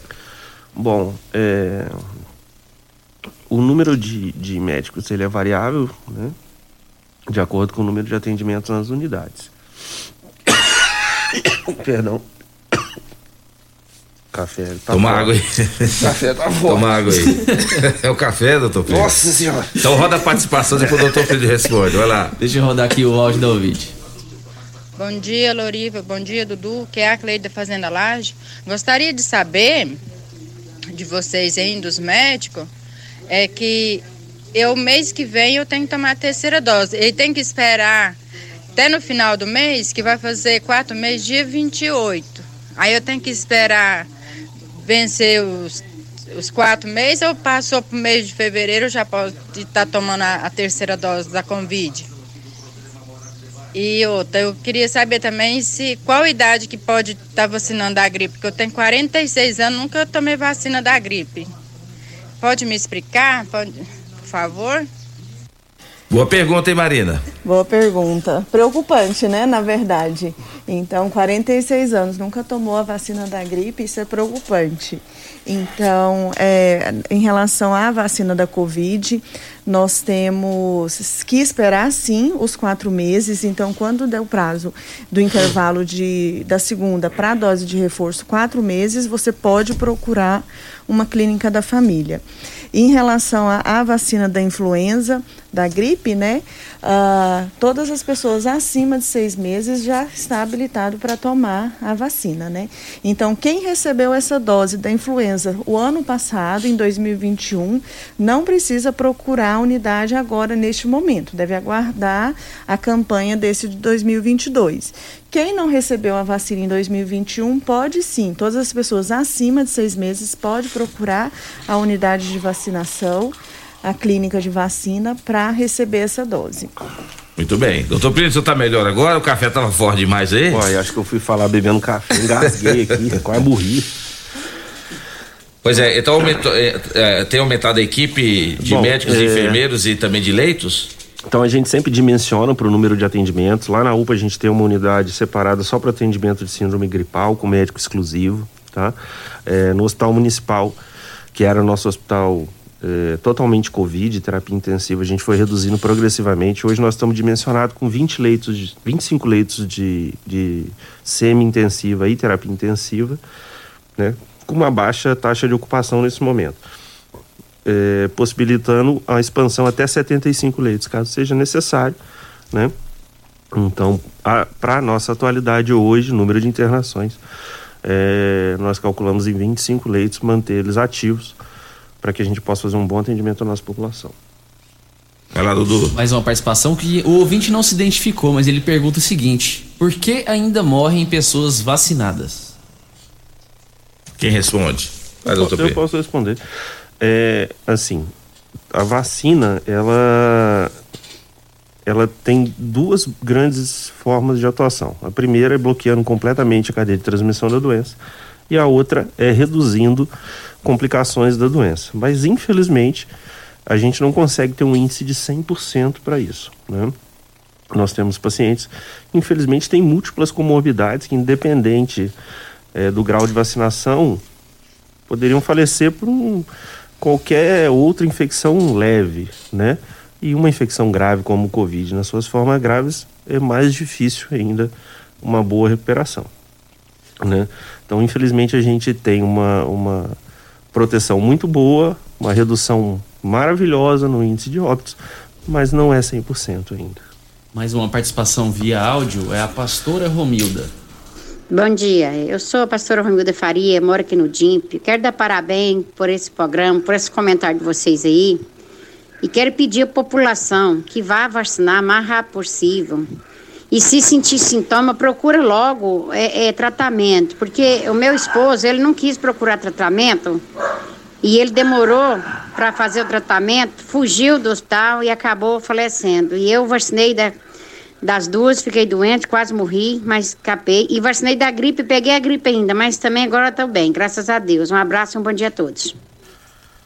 Bom, é, o número de, de médicos ele é variável, né? De acordo com o número de atendimentos nas unidades. Perdão. Café. Tá Toma água aí. Café tá forte. Toma água aí. É o café, doutor Pedro? Nossa senhora. Então roda a participação, depois o doutor Pedro responde. Vai lá. Deixa eu rodar aqui o áudio da ouvinte. Bom dia, Loriva. Bom dia, Dudu. Que é a Cleide da Fazenda Laje. Gostaria de saber de vocês aí, dos médicos, é que eu, mês que vem, eu tenho que tomar a terceira dose. Ele tem que esperar até no final do mês, que vai fazer quatro meses, dia 28. Aí eu tenho que esperar vencer os, os quatro meses ou passou para o mês de fevereiro, já posso estar tá tomando a, a, terceira dose da Covid? E outra, eu queria saber também se qual idade que pode estar tá vacinando da gripe, porque eu tenho 46 anos, nunca tomei vacina da gripe. Pode me explicar, pode, por favor? Boa pergunta, hein, Marina? Boa pergunta. Preocupante, né, na verdade. Então, 46 anos, nunca tomou a vacina da gripe, isso é preocupante. Então, é, em relação à vacina da Covid, nós temos que esperar sim os quatro meses. Então, quando der o prazo do intervalo de, da segunda para a dose de reforço, quatro meses, você pode procurar uma clínica da família. Em relação à vacina da influenza, da gripe, né? Uh, todas as pessoas acima de seis meses já está habilitado para tomar a vacina, né? Então, quem recebeu essa dose da influenza o ano passado, em 2021, não precisa procurar a unidade agora neste momento, deve aguardar a campanha desse de 2022. Quem não recebeu a vacina em 2021 pode sim, todas as pessoas acima de seis meses pode procurar a unidade de vacinação, a clínica de vacina, para receber essa dose. Muito bem. Doutor Plínio, você está melhor agora? O café estava forte demais aí? Olha, acho que eu fui falar bebendo café, engasguei aqui, quase morri. Pois é, então aumentou, é, é, tem aumentado a equipe de Bom, médicos, é... enfermeiros e também de leitos? Então a gente sempre dimensiona para o número de atendimentos. Lá na UPA a gente tem uma unidade separada só para atendimento de síndrome gripal, com médico exclusivo, tá? É, no hospital municipal, que era o nosso hospital é, totalmente Covid, terapia intensiva, a gente foi reduzindo progressivamente. Hoje nós estamos dimensionados com 20 leitos, de, 25 leitos de, de semi-intensiva e terapia intensiva, né? Com uma baixa taxa de ocupação nesse momento. é, possibilitando a expansão até 75 leitos, caso seja necessário, né? Então, para a nossa atualidade hoje, número de internações, é, nós calculamos em 25 leitos, manter eles ativos, para que a gente possa fazer um bom atendimento à nossa população. Vai lá, Dudu. Mais uma participação que o ouvinte não se identificou, mas ele pergunta o seguinte: por que ainda morrem pessoas vacinadas? Quem responde? Eu, eu posso responder. É, assim, a vacina, ela ela tem duas grandes formas de atuação. A primeira é bloqueando completamente a cadeia de transmissão da doença e a outra é reduzindo complicações da doença. Mas infelizmente, a gente não consegue ter um índice de 100% para isso, né? Nós temos pacientes que infelizmente têm múltiplas comorbidades que independente é, do grau de vacinação poderiam falecer por um, qualquer outra infecção leve, né? E uma infecção grave como o Covid, nas suas formas graves, é mais difícil ainda uma boa recuperação. Né? Então, infelizmente, a gente tem uma, uma proteção muito boa, uma redução maravilhosa no índice de óbitos, mas não é 100% ainda. Mais uma participação via áudio é a pastora Romilda. Bom dia, eu sou a pastora Romilda Faria, moro aqui no DIMP. Quero dar parabéns por esse programa, por esse comentário de vocês aí. E quero pedir à população que vá vacinar o mais rápido possível. E se sentir sintoma, procura logo é, é, tratamento. Porque o meu esposo, ele não quis procurar tratamento e ele demorou para fazer o tratamento, fugiu do hospital e acabou falecendo. E eu vacinei da, das duas, fiquei doente, quase morri, mas escapei. E vacinei da gripe, peguei a gripe ainda, mas também agora estou bem, graças a Deus. Um abraço e um bom dia a todos.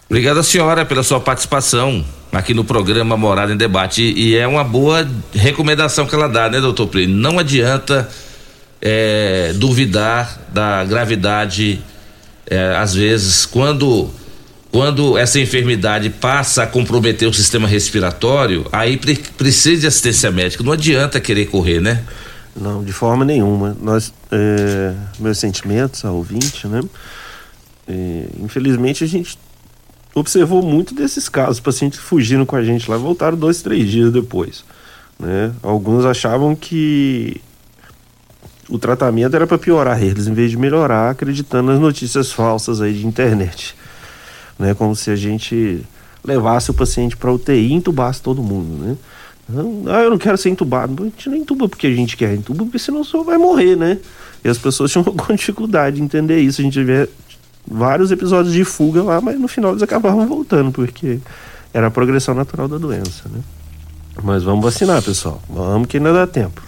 Obrigado, senhora, pela sua participação aqui no programa Morada em Debate. E é uma boa recomendação que ela dá, né, doutor Plínio? Não adianta é, duvidar da gravidade, é, às vezes, quando. Quando essa enfermidade passa a comprometer o sistema respiratório, aí pre precisa de assistência médica. Não adianta querer correr, né? Não, de forma nenhuma. Nós, é, meus sentimentos ao ouvinte, né? É, infelizmente a gente observou muito desses casos, pacientes fugindo com a gente lá, voltaram dois, três dias depois. Né? Alguns achavam que o tratamento era para piorar eles, em vez de melhorar, acreditando nas notícias falsas aí de internet. Né? Como se a gente levasse o paciente para UTI e entubasse todo mundo, né? Ah, eu não quero ser entubado. A gente não entuba porque a gente quer, entuba porque senão só vai morrer, né? E as pessoas tinham alguma dificuldade de entender isso. A gente vê vários episódios de fuga lá, mas no final eles acabavam voltando, porque era a progressão natural da doença, né? Mas vamos vacinar, pessoal. Vamos que ainda dá tempo.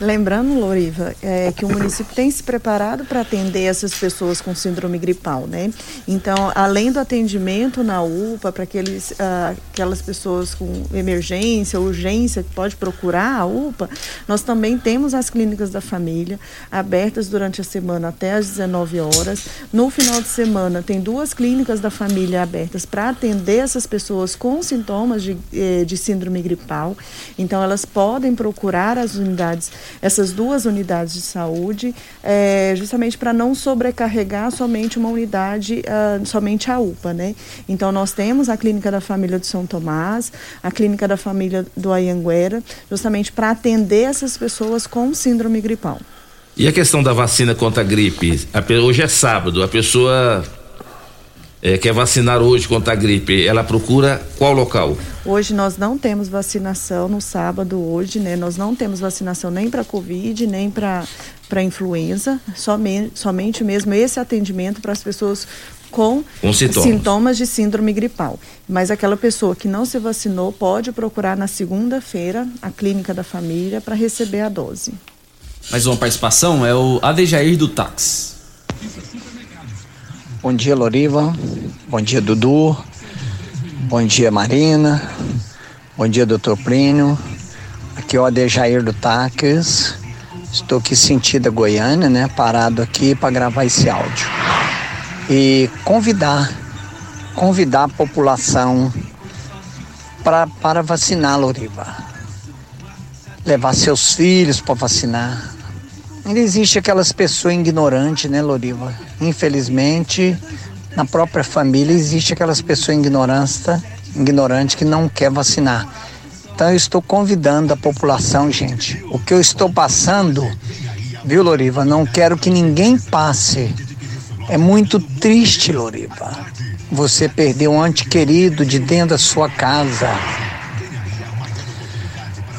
Lembrando, Loriva, é, que o município tem se preparado para atender essas pessoas com síndrome gripal, né? Então, além do atendimento na UPA para aqueles, uh, aquelas pessoas com emergência, urgência, que pode procurar a UPA, nós também temos as clínicas da família abertas durante a semana até às 19 horas. No final de semana, tem duas clínicas da família abertas para atender essas pessoas com sintomas de, eh, de síndrome gripal. Então, elas podem procurar as unidades essas duas unidades de saúde, é, justamente para não sobrecarregar somente uma unidade, uh, somente a UPA, né? Então nós temos a clínica da família de São Tomás, a clínica da família do Ayanguera, justamente para atender essas pessoas com síndrome gripal. E a questão da vacina contra a gripe? Hoje é sábado, a pessoa é, quer vacinar hoje contra a gripe, ela procura qual local? Hoje nós não temos vacinação no sábado hoje, né? Nós não temos vacinação nem para Covid, nem para para influenza, somente, somente mesmo esse atendimento para as pessoas com, com sintomas. sintomas. de síndrome gripal. Mas aquela pessoa que não se vacinou pode procurar na segunda-feira a clínica da família para receber a dose. Mais uma participação é o Adejair do Táxi. Bom dia, Loriva. Bom dia, Dudu. Bom dia, Marina. Bom dia, doutor Plínio. Aqui é o Adejair do Taques. Estou aqui sentido Goiânia, né? Parado aqui para gravar esse áudio. E convidar, convidar a população pra, para vacinar, Loriva. Levar seus filhos para vacinar Ainda existe aquelas pessoas ignorantes, né, Loriva? Infelizmente, na própria família existe aquelas pessoas ignorantes, ignorante que não quer vacinar. Então eu estou convidando a população, gente. O que eu estou passando, viu, Loriva? Não quero que ninguém passe. É muito triste, Loriva. Você perdeu um ante querido de dentro da sua casa.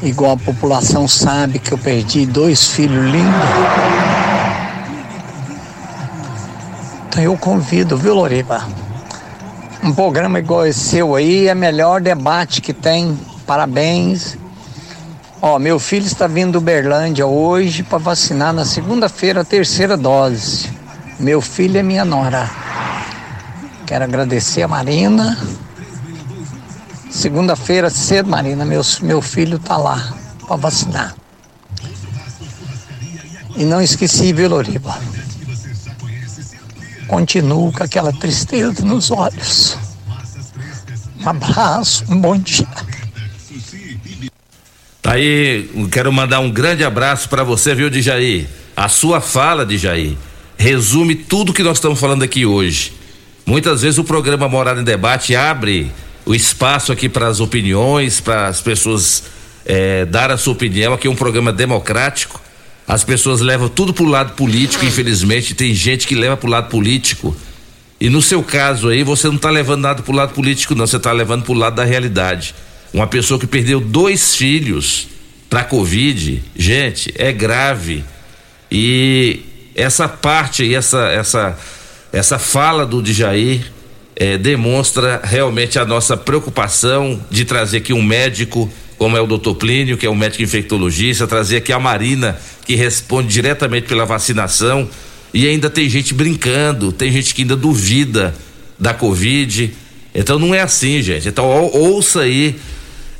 Igual a população sabe que eu perdi dois filhos lindos. Então eu convido, viu, Loriva? Um programa igual esse seu aí é o melhor debate que tem. Parabéns. Ó, meu filho está vindo do Uberlândia hoje para vacinar na segunda-feira a terceira dose. Meu filho é minha nora. Quero agradecer a Marina. Segunda-feira cedo, Marina, meu, filho tá lá para vacinar. E não esqueci, viu, Loriba? Continuo com aquela tristeza nos olhos. Um abraço, um bom dia. Tá aí, quero mandar um grande abraço para você, viu, Djaí? A sua fala, Djaí, resume tudo que nós estamos falando aqui hoje. Muitas vezes o programa Morada em Debate abre o espaço aqui para as opiniões, para as pessoas é, dar a sua opinião. Aqui é um programa democrático. As pessoas levam tudo para o lado político, infelizmente. Tem gente que leva para o lado político. E no seu caso aí, você não está levando nada para o lado político, não. Você está levando para o lado da realidade. Uma pessoa que perdeu dois filhos para Covid, gente, é grave. E essa parte aí, essa, essa, essa fala do Djair eh, demonstra realmente a nossa preocupação de trazer aqui um médico, como é o doutor Plínio, que é um médico infectologista, trazer aqui a Marina, que responde diretamente pela vacinação. E ainda tem gente brincando, tem gente que ainda duvida da Covid. Então não é assim, gente. Então ou, ouça aí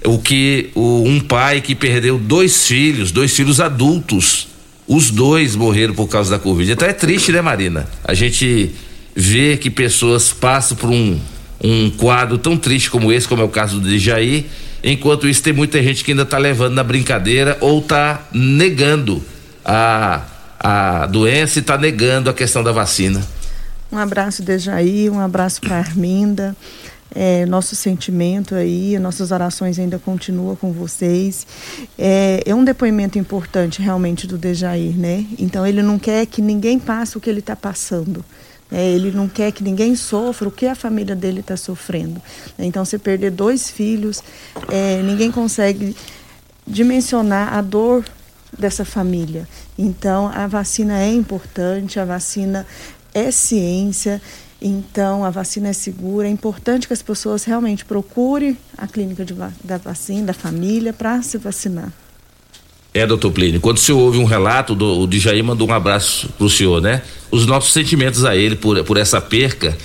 o que o, um pai que perdeu dois filhos, dois filhos adultos, os dois morreram por causa da Covid. Então é triste, né, Marina? A gente vê que pessoas passam por um, um quadro tão triste como esse, como é o caso do Jair. Enquanto isso, tem muita gente que ainda está levando na brincadeira ou está negando a, a doença e está negando a questão da vacina. Um abraço, Dejaí, um abraço para Arminda. É, nosso sentimento aí, nossas orações ainda continuam com vocês. É, é um depoimento importante realmente do Dejair, né? Então ele não quer que ninguém passe o que ele está passando. É, ele não quer que ninguém sofra o que a família dele está sofrendo. Então, você perder dois filhos, é, ninguém consegue dimensionar a dor dessa família. Então, a vacina é importante, a vacina é ciência. Então, a vacina é segura. É importante que as pessoas realmente procurem a clínica de, da vacina, da família, para se vacinar. É, doutor Plínio, quando o senhor ouve um relato, do, o Djaí mandou um abraço pro senhor, né? Os nossos sentimentos a ele por, por essa perca.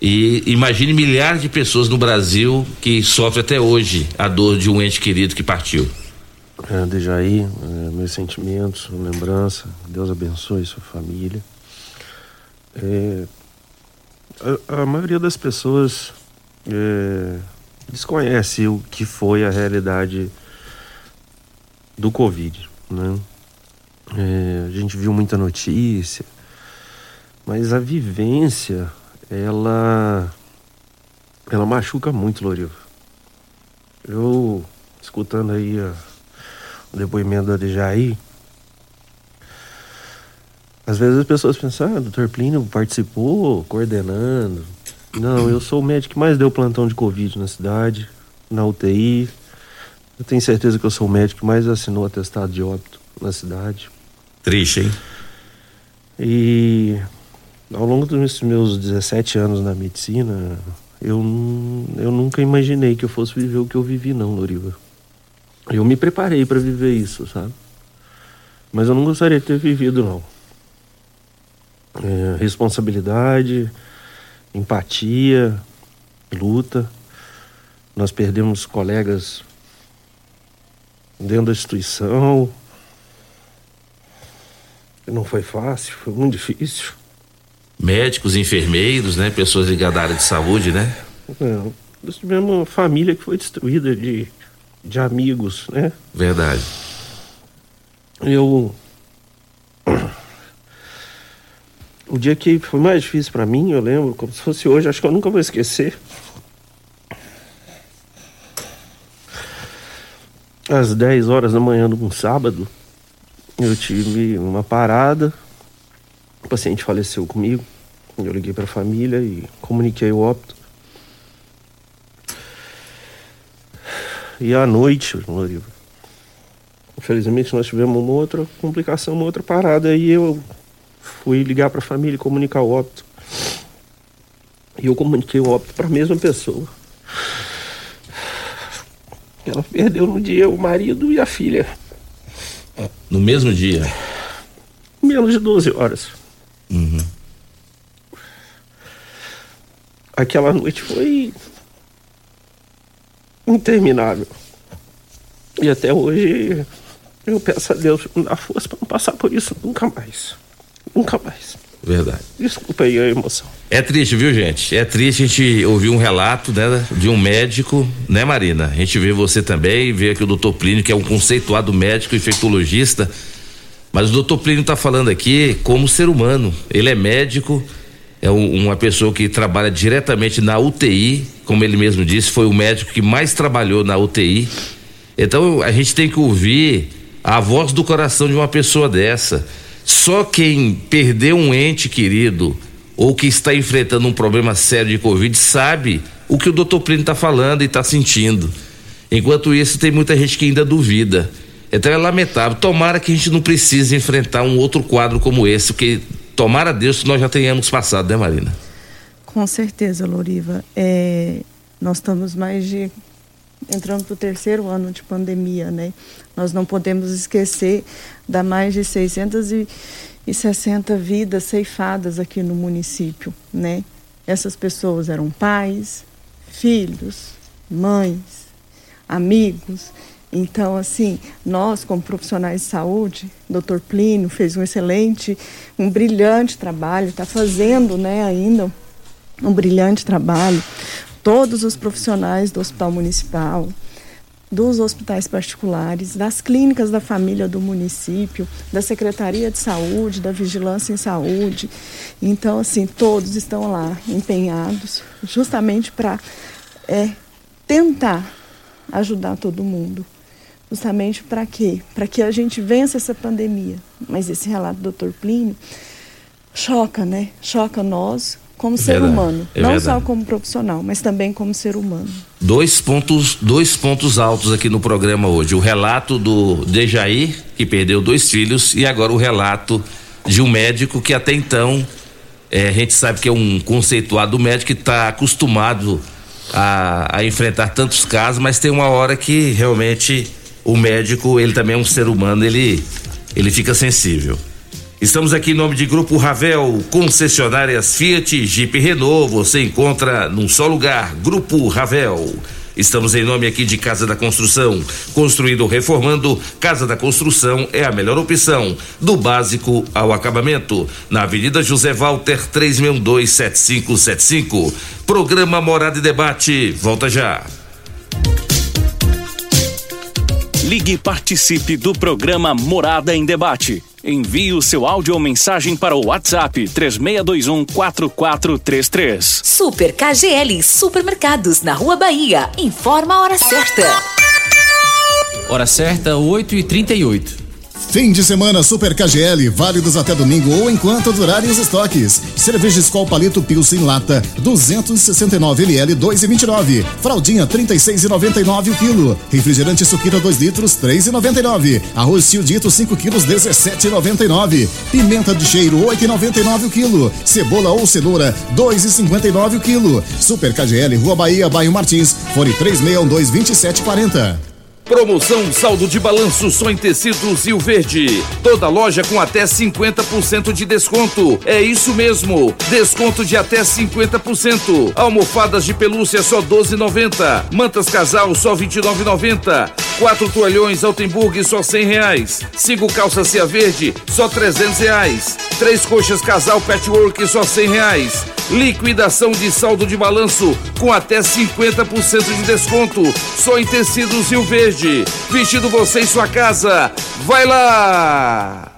E imagine milhares de pessoas no Brasil que sofrem até hoje a dor de um ente querido que partiu. É, Dejaí, é, meus sentimentos, lembrança, Deus abençoe sua família. É, a, a, maioria das pessoas é, desconhece o que foi a realidade do Covid, né? É, a gente viu muita notícia, mas a vivência, ela, ela machuca muito, Loriva. Eu, escutando aí a, o depoimento da Dejaí, às vezes as pessoas pensam, ah, doutor Plínio participou, coordenando. Não, eu sou o médico que mais deu plantão de Covid na cidade, na UTI, eu tenho certeza que eu sou o médico que mais assinou atestado de óbito na cidade. Triste, hein? E ao longo dos meus 17 anos na medicina, eu, eu nunca imaginei que eu fosse viver o que eu vivi, não, Loriva. Eu me preparei para viver isso, sabe? Mas eu não gostaria de ter vivido, não. É, responsabilidade, empatia, luta. Nós perdemos colegas dentro da instituição. Não foi fácil, foi muito difícil. Médicos, enfermeiros, né? Pessoas ligadas à área de saúde, né? Não, nós tivemos uma família que foi destruída de, de amigos, né? Verdade. Eu. O dia que foi mais difícil para mim, eu lembro, como se fosse hoje, acho que eu nunca vou esquecer. Às 10 horas da manhã de um sábado, eu tive uma parada. O paciente faleceu comigo. Eu liguei para a família e comuniquei o óbito. E à noite, infelizmente nós tivemos uma outra complicação, uma outra parada. E eu fui ligar para a família e comunicar o óbito. E eu comuniquei o óbito para a mesma pessoa. Ela perdeu no dia o marido e a filha. No mesmo dia? Menos de 12 horas. Uhum. Aquela noite foi interminável. E até hoje eu peço a Deus dar força para não passar por isso nunca mais. Nunca mais. Verdade. Desculpa aí a emoção. É triste, viu, gente? É triste a gente ouvir um relato, né, de um médico, né, Marina? A gente vê você também, vê aqui o doutor Plínio, que é um conceituado médico infectologista. Mas o doutor Plínio está falando aqui como ser humano. Ele é médico, é um, uma pessoa que trabalha diretamente na UTI, como ele mesmo disse, foi o médico que mais trabalhou na UTI. Então a gente tem que ouvir a voz do coração de uma pessoa dessa. Só quem perdeu um ente querido ou que está enfrentando um problema sério de Covid sabe o que o doutor Plínio está falando e está sentindo. Enquanto isso, tem muita gente que ainda duvida. Então é lamentável. Tomara que a gente não precise enfrentar um outro quadro como esse, porque tomara Deus que nós já tenhamos passado, né, Marina? Com certeza, Loriva. É, nós estamos mais de entrando para o terceiro ano de pandemia, né? Nós não podemos esquecer da mais de 660 vidas ceifadas aqui no município, né? Essas pessoas eram pais, filhos, mães, amigos. Então, assim, nós como profissionais de saúde, Dr. Plínio fez um excelente, um brilhante trabalho, está fazendo, né, ainda um brilhante trabalho todos os profissionais do Hospital Municipal, dos hospitais particulares, das clínicas da família do município, da Secretaria de Saúde, da Vigilância em Saúde. Então, assim, todos estão lá empenhados justamente para é, tentar ajudar todo mundo. Justamente para quê? Para que a gente vença essa pandemia. Mas esse relato do Dr. Plínio choca, né? Choca nós, como ser verdade, humano, é não verdade. só como profissional, mas também como ser humano. Dois pontos, dois pontos altos aqui no programa hoje. O relato do Dejair, que perdeu dois filhos, e agora o relato de um médico que até então eh, a gente sabe que é um conceituado médico que está acostumado a, a enfrentar tantos casos, mas tem uma hora que realmente o médico, ele também é um ser humano, ele, ele fica sensível. Estamos aqui em nome de Grupo Ravel, concessionárias Fiat, Jeep Renault. Você encontra num só lugar, Grupo Ravel. Estamos em nome aqui de Casa da Construção. Construindo ou reformando, Casa da Construção é a melhor opção, do básico ao acabamento. Na Avenida José Walter, 3627575. Programa Morada e Debate. Volta já. Ligue e participe do programa Morada em Debate. Envie o seu áudio ou mensagem para o WhatsApp 3621 4433. Super KGL Supermercados na Rua Bahia. Informa a hora certa. Hora certa, 8h38. Fim de semana Super KGL, válidos até domingo ou enquanto durarem os estoques. Cerveja Skol Palito Pilsen Lata, 269 ml, 2,29. Fraldinha, 36,99 o quilo. Refrigerante Suquira 2 litros, 3,99. Arroz Tio Dito 5 quilos, 17,99. Pimenta de cheiro, 8,99 o quilo. Cebola ou cenoura, 2,59 o quilo. Super KGL, Rua Bahia, Bairro Martins, fone 3612 2740. Promoção saldo de balanço só em tecidos Rio Verde. Toda loja com até 50% de desconto. É isso mesmo. Desconto de até 50%. Almofadas de pelúcia só 12,90. Mantas casal só 29,90. Quatro toalhões Altenburg só 100 reais. Cinco calças Cia Verde só 300 reais. Três coxas casal Patchwork só 100 reais. Liquidação de saldo de balanço com até 50% de desconto. Só em tecidos Rio Verde. Vestido você em sua casa. Vai lá!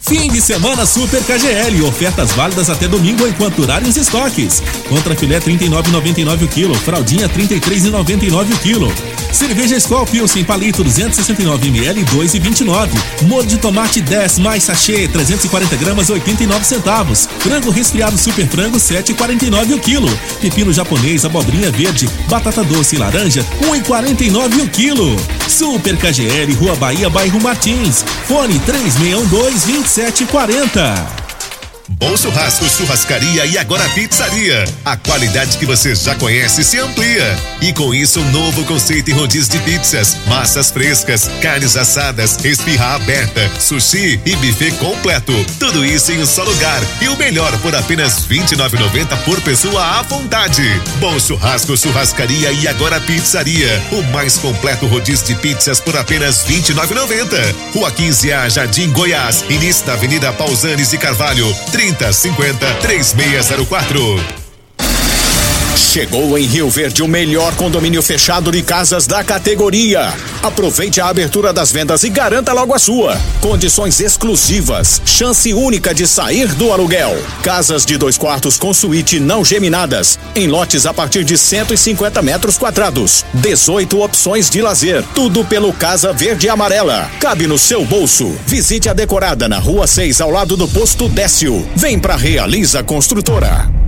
Fim de semana Super KGL. Ofertas válidas até domingo enquanto durarem os estoques. Contra filé 39,99 o quilo. Fraldinha 33,99 o quilo. Cerveja Skol Pilsen palito 269 ml 2,29. Molho de tomate 10 mais sachê 340 gramas 89 centavos. Frango resfriado Super Frango 7,49 o quilo. Pepino japonês, abobrinha verde, batata doce e laranja 1,49 o quilo. Super KGL Rua Bahia, bairro Martins. Fone 3612 27 2740. Bom Churrasco, Churrascaria e agora Pizzaria. A qualidade que você já conhece se amplia. E com isso, um novo conceito em rodízio de pizzas, massas frescas, carnes assadas, espirra aberta, sushi e buffet completo. Tudo isso em um só lugar. E o melhor por apenas R$ 29,90 por pessoa à vontade. Bom Churrasco, Churrascaria e agora Pizzaria. O mais completo rodízio de pizzas por apenas R$ 29,90. Rua 15 A, Jardim Goiás. Início da Avenida Pausanes e Carvalho. 30 50 3604. Chegou em Rio Verde o melhor condomínio fechado de casas da categoria. Aproveite a abertura das vendas e garanta logo a sua. Condições exclusivas, chance única de sair do aluguel. Casas de dois quartos com suíte não geminadas, em lotes a partir de 150 metros quadrados. 18 opções de lazer, tudo pelo Casa Verde e Amarela. Cabe no seu bolso. Visite a decorada na Rua 6, ao lado do posto Décio. Vem pra Realiza Construtora.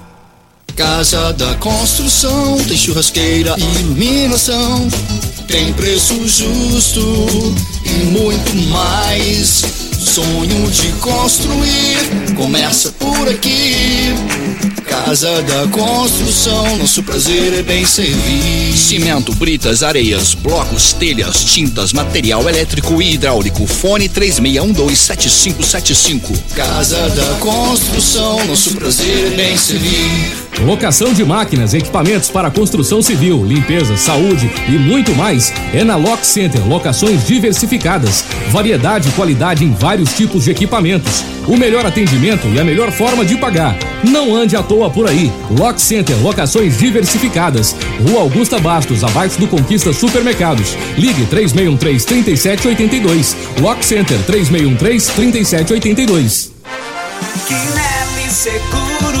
Casa da Construção tem churrasqueira e iluminação, tem preço justo e muito mais. Sonho de construir começa por aqui. Casa da Construção, nosso prazer é bem servir. Cimento, britas, areias, blocos, telhas, tintas, material elétrico e hidráulico. Fone 36127575. Casa da Construção, nosso prazer é bem servir. Locação de máquinas, equipamentos para construção civil, limpeza, saúde e muito mais é na Lock Center. Locações diversificadas, variedade e qualidade em vários tipos de equipamentos, o melhor atendimento e a melhor forma de pagar. Não ande à toa por aí. Lock Center, locações diversificadas. Rua Augusta Bastos, abaixo do Conquista Supermercados. Ligue 3613 3782. Lock Center 3613 3782. Quinelli Seguros,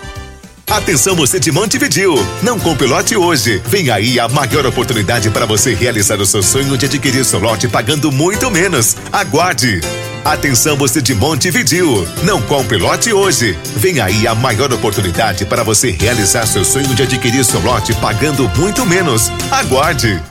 Atenção você de Montevidil, não compre lote hoje. Vem aí a maior oportunidade para você realizar o seu sonho de adquirir seu lote pagando muito menos. Aguarde. Atenção você de Montevidil, não compre lote hoje. Vem aí a maior oportunidade para você realizar seu sonho de adquirir seu lote pagando muito menos. Aguarde.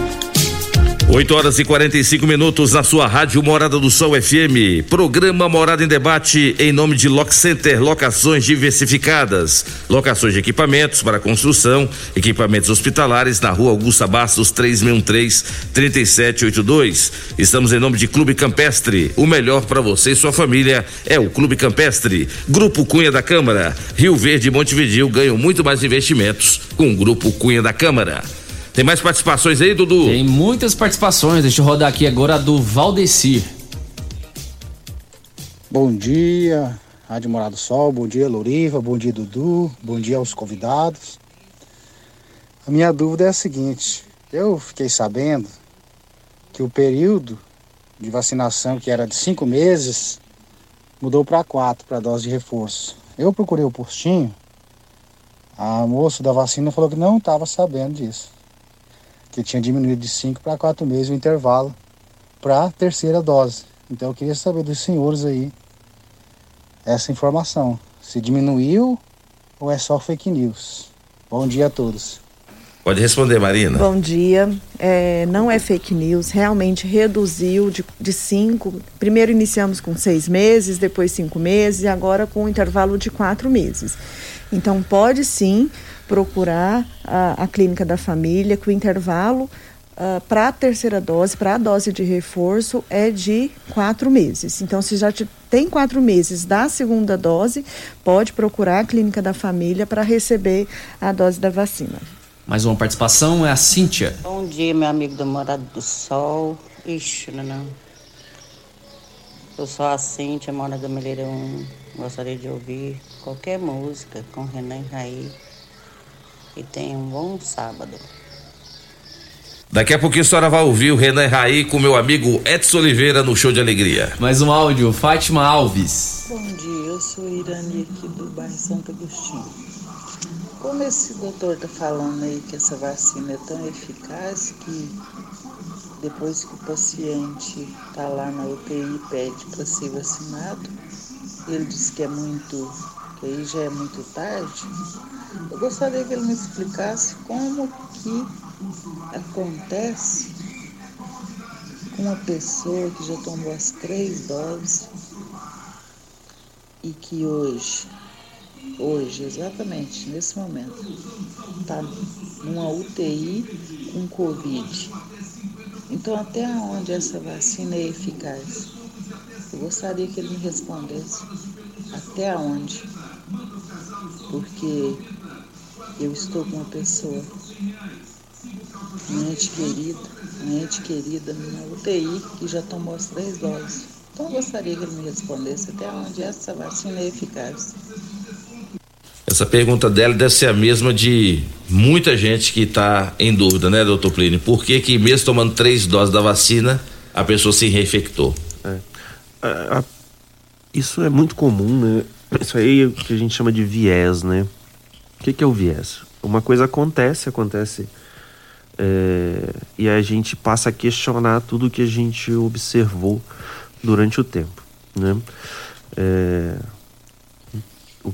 8 horas e 45 minutos na sua rádio Morada do Sol FM. Programa Morada em Debate em nome de Lock Center, locações diversificadas. Locações de equipamentos para construção, equipamentos hospitalares na rua Augusta Bastos 3613-3782. Estamos em nome de Clube Campestre. O melhor para você e sua família é o Clube Campestre. Grupo Cunha da Câmara. Rio Verde e Montevidil ganham muito mais investimentos com o Grupo Cunha da Câmara. Tem mais participações aí, Dudu? Tem muitas participações. Deixa eu rodar aqui agora a do Valdecir. Bom dia, Rádio Morado Sol, bom dia, Loriva, bom dia, Dudu, bom dia aos convidados. A minha dúvida é a seguinte: eu fiquei sabendo que o período de vacinação, que era de cinco meses, mudou para quatro para dose de reforço. Eu procurei o postinho, a moça da vacina falou que não estava sabendo disso que tinha diminuído de 5 para 4 meses o intervalo para a terceira dose. Então eu queria saber dos senhores aí essa informação. Se diminuiu ou é só fake news? Bom dia a todos. Pode responder, Marina. Bom dia. É, não é fake news, realmente reduziu de, de cinco. Primeiro iniciamos com seis meses, depois cinco meses e agora com um intervalo de quatro meses. Então pode sim procurar a, a clínica da família, que o intervalo uh, para a terceira dose, para a dose de reforço, é de quatro meses. Então, se já te, tem quatro meses da segunda dose, pode procurar a clínica da família para receber a dose da vacina. Mais uma participação é a Cíntia. Bom dia, meu amigo do Morado do Sol. Ixi, não, não. Eu sou a Cíntia, mora do Meleirão. Gostaria de ouvir qualquer música com Renan Raí e tenha um bom sábado. Daqui a pouquinho a senhora vai ouvir o Renan Raí com meu amigo Edson Oliveira no Show de Alegria. Mais um áudio, Fátima Alves. Bom dia, eu sou Irani aqui do bairro Santo Agostinho. Como esse doutor tá falando aí que essa vacina é tão eficaz que depois que o paciente tá lá na UTI e pede para ser vacinado, ele diz que é muito, que aí já é muito tarde, eu gostaria que ele me explicasse como que acontece com uma pessoa que já tomou as três doses e que hoje, hoje, exatamente nesse momento, está numa UTI com Covid. Então, até onde essa vacina é eficaz? Eu gostaria que ele me respondesse até onde. Porque eu estou com uma pessoa, uma ente querida, uma ente querida na UTI que já tomou as três doses. Então eu gostaria que ele me respondesse até onde essa vacina é eficaz. Essa pergunta dela deve ser a mesma de muita gente que está em dúvida, né, doutor Plínio? Por que que mesmo tomando três doses da vacina, a pessoa se reinfectou? É. A, a, isso é muito comum, né? Isso aí é o que a gente chama de viés, né? O que, que é o viés? Uma coisa acontece, acontece é, e a gente passa a questionar tudo que a gente observou durante o tempo, né? É,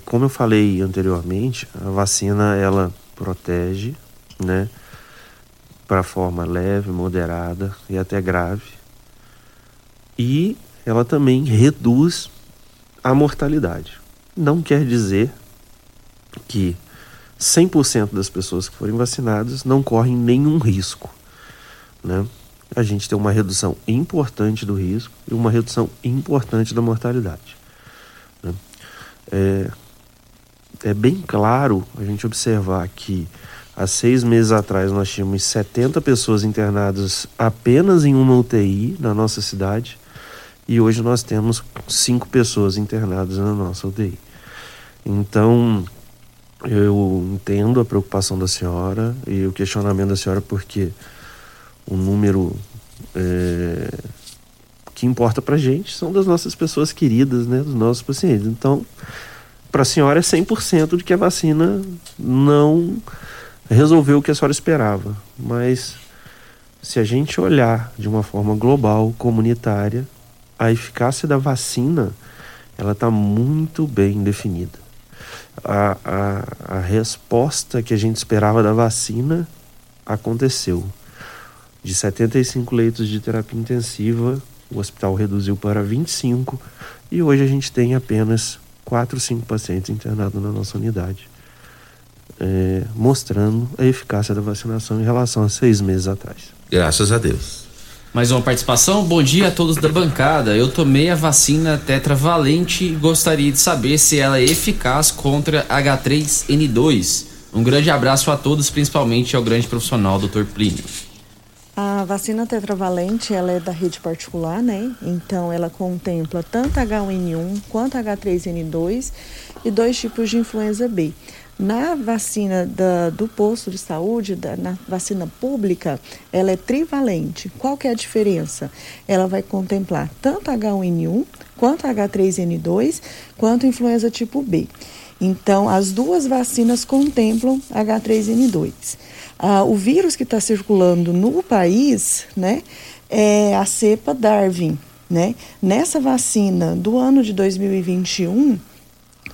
como eu falei anteriormente, a vacina ela protege, né? Para forma leve, moderada e até grave. E ela também reduz a mortalidade. Não quer dizer que 100% das pessoas que forem vacinadas não correm nenhum risco, né? A gente tem uma redução importante do risco e uma redução importante da mortalidade. Né? É, é bem claro a gente observar que há seis meses atrás nós tínhamos 70 pessoas internadas apenas em uma UTI na nossa cidade e hoje nós temos cinco pessoas internadas na nossa UTI. Então, eu entendo a preocupação da senhora e o questionamento da senhora, porque o número é, que importa para gente são das nossas pessoas queridas, né, dos nossos pacientes. Então, para a senhora é 100% de que a vacina não resolveu o que a senhora esperava. Mas se a gente olhar de uma forma global, comunitária, a eficácia da vacina ela está muito bem definida. A, a, a resposta que a gente esperava da vacina aconteceu. De 75 leitos de terapia intensiva, o hospital reduziu para 25 e hoje a gente tem apenas 4, 5 pacientes internados na nossa unidade, é, mostrando a eficácia da vacinação em relação a seis meses atrás. Graças a Deus. Mais uma participação. Bom dia a todos da bancada. Eu tomei a vacina tetravalente e gostaria de saber se ela é eficaz contra H3N2. Um grande abraço a todos, principalmente ao grande profissional Dr. Plínio. A vacina tetravalente, ela é da rede particular, né? Então ela contempla tanto H1N1 quanto H3N2 e dois tipos de influenza B. Na vacina da, do posto de saúde, da, na vacina pública, ela é trivalente. Qual que é a diferença? Ela vai contemplar tanto H1N1 quanto H3N2, quanto influenza tipo B. Então, as duas vacinas contemplam H3N2. Ah, o vírus que está circulando no país, né, é a cepa Darwin, né? Nessa vacina do ano de 2021,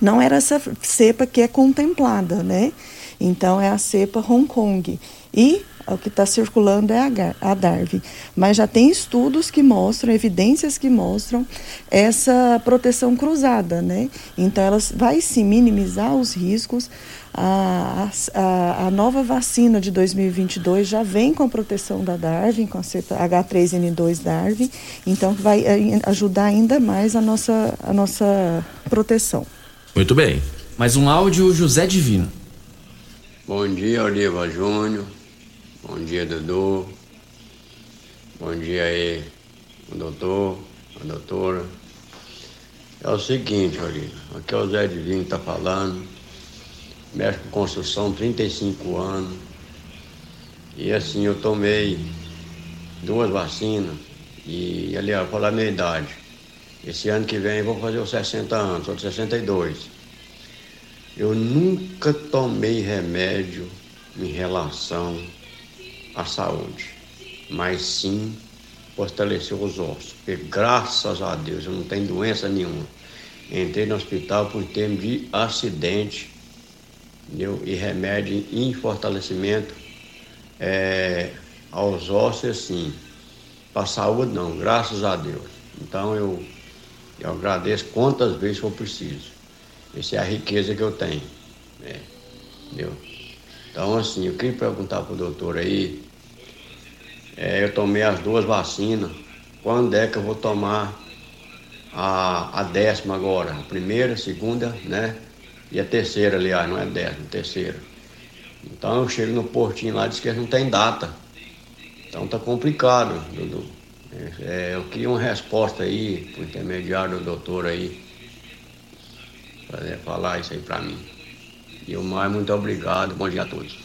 não era essa cepa que é contemplada, né? Então é a cepa Hong Kong. E o que está circulando é a Darwin. Mas já tem estudos que mostram, evidências que mostram essa proteção cruzada, né? Então ela vai se minimizar os riscos. A, a, a, nova vacina de 2022 já vem com a proteção da Darwin, com a H3N2 Darwin, então vai eh, ajudar ainda mais a nossa, a nossa proteção. Muito bem. Mais um áudio, José Divino. Bom dia, Oliva Júnior. Bom dia, Dudu. Bom dia aí, o doutor, a doutora. É o seguinte, Oliva, aqui é o Zé Divino que tá falando. Mexe com construção 35 anos. E assim, eu tomei duas vacinas. E ali, eu falar a minha idade. Esse ano que vem vou fazer os 60 anos, sou de 62. Eu nunca tomei remédio em relação à saúde, mas sim fortalecer os ossos. Porque graças a Deus eu não tenho doença nenhuma. Entrei no hospital por termo de acidente entendeu? e remédio em fortalecimento é, aos ossos, assim. Para a saúde não, graças a Deus. Então eu, eu agradeço quantas vezes for preciso. Essa é a riqueza que eu tenho. Né? Entendeu? Então, assim, eu queria perguntar para o doutor aí. É, eu tomei as duas vacinas. Quando é que eu vou tomar a, a décima agora? A primeira, a segunda, né? E a terceira, aliás, não é décima, terceira. Então eu chego no portinho lá, diz que não tem data. Então tá complicado, Dudu. É, eu queria uma resposta aí, por intermediário do doutor aí, para falar isso aí para mim. E o mais, muito obrigado. Bom dia a todos.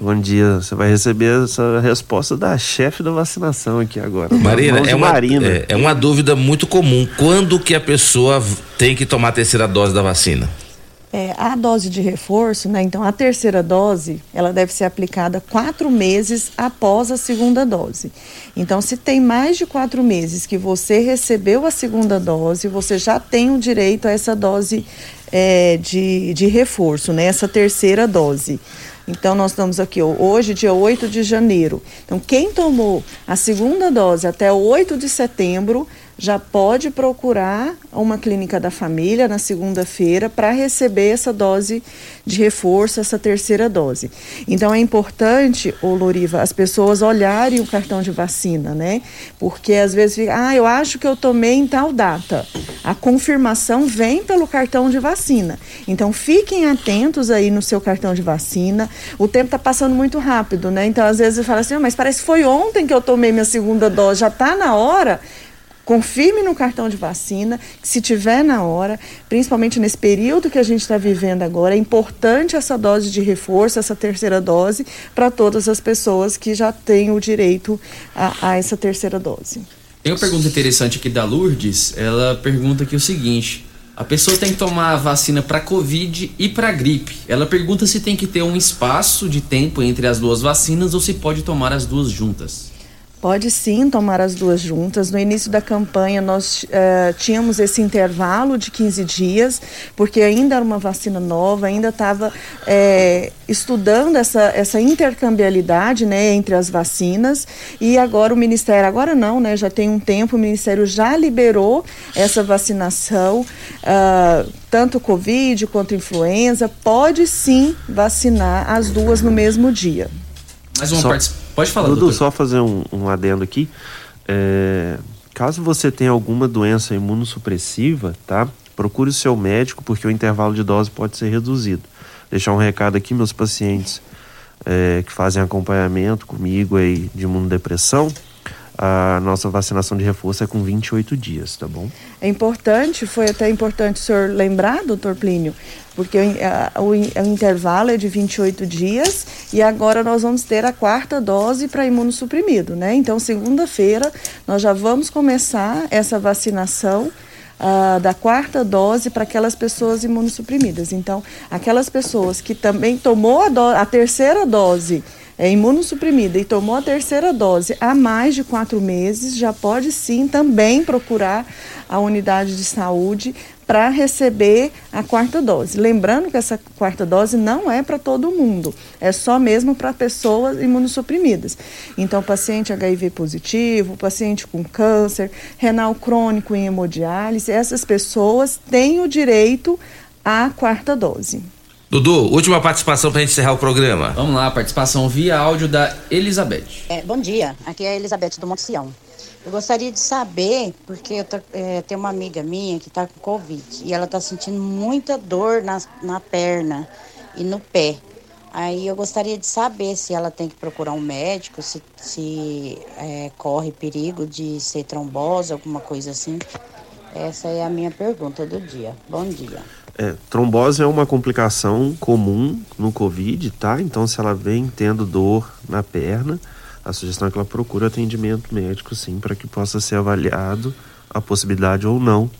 Bom dia, você vai receber essa resposta da chefe da vacinação aqui agora. Marina, é uma, Marina. É, é uma dúvida muito comum. Quando que a pessoa tem que tomar a terceira dose da vacina? É, a dose de reforço, né? Então, a terceira dose, ela deve ser aplicada quatro meses após a segunda dose. Então, se tem mais de quatro meses que você recebeu a segunda dose, você já tem o direito a essa dose é, de, de reforço, né? Essa terceira dose. Então, nós estamos aqui hoje, dia 8 de janeiro. Então, quem tomou a segunda dose até 8 de setembro já pode procurar uma clínica da família na segunda-feira para receber essa dose de reforço, essa terceira dose. Então é importante, ô Loriva, as pessoas olharem o cartão de vacina, né? Porque às vezes fica, ah, eu acho que eu tomei em tal data. A confirmação vem pelo cartão de vacina. Então fiquem atentos aí no seu cartão de vacina. O tempo está passando muito rápido, né? Então às vezes você fala assim, ah, mas parece que foi ontem que eu tomei minha segunda dose, já está na hora confirme no cartão de vacina, que se tiver na hora, principalmente nesse período que a gente está vivendo agora, é importante essa dose de reforço, essa terceira dose, para todas as pessoas que já têm o direito a, a essa terceira dose. Tem uma pergunta interessante aqui da Lourdes. Ela pergunta aqui o seguinte: a pessoa tem que tomar a vacina para Covid e para gripe. Ela pergunta se tem que ter um espaço de tempo entre as duas vacinas ou se pode tomar as duas juntas. Pode sim tomar as duas juntas. No início da campanha, nós uh, tínhamos esse intervalo de 15 dias, porque ainda era uma vacina nova, ainda estava é, estudando essa, essa intercambiabilidade né, entre as vacinas. E agora o Ministério, agora não, né, já tem um tempo, o Ministério já liberou essa vacinação. Uh, tanto Covid quanto influenza, pode sim vacinar as duas no mesmo dia. Mais uma parte. Pode falar, Dudu, só fazer um, um adendo aqui. É, caso você tenha alguma doença imunossupressiva, tá? Procure o seu médico, porque o intervalo de dose pode ser reduzido. Deixar um recado aqui, meus pacientes é, que fazem acompanhamento comigo aí de imunodepressão, a nossa vacinação de reforço é com 28 dias, tá bom? É importante, foi até importante o senhor lembrar, doutor Plínio, porque o, o, o, intervalo é de 28 dias e agora nós vamos ter a quarta dose para imunossuprimido, né? Então, segunda-feira, nós já vamos começar essa vacinação. Uh, da quarta dose para aquelas pessoas imunossuprimidas. Então, aquelas pessoas que também tomou a, a terceira dose é imunossuprimida e tomou a terceira dose há mais de quatro meses, já pode sim também procurar a unidade de saúde para receber a quarta dose. Lembrando que essa quarta dose não é para todo mundo, é só mesmo para pessoas imunossuprimidas. Então, paciente HIV positivo, paciente com câncer, renal crônico em hemodiálise, essas pessoas têm o direito à quarta dose. Dudu, última participação para encerrar o programa. Vamos lá, participação via áudio da Elizabeth. É, bom dia, aqui é a Elizabeth do Monte Sião. Eu gostaria de saber, porque eu tô, é, tem uma amiga minha que está com Covid e ela está sentindo muita dor na, na perna e no pé. Aí eu gostaria de saber se ela tem que procurar um médico, se, se é, corre perigo de ser trombose, alguma coisa assim. Essa é a minha pergunta do dia. Bom dia. É, trombose é uma complicação comum no Covid, tá? Então, se ela vem tendo dor na perna, a sugestão é que ela procure atendimento médico, sim, para que possa ser avaliado a possibilidade ou não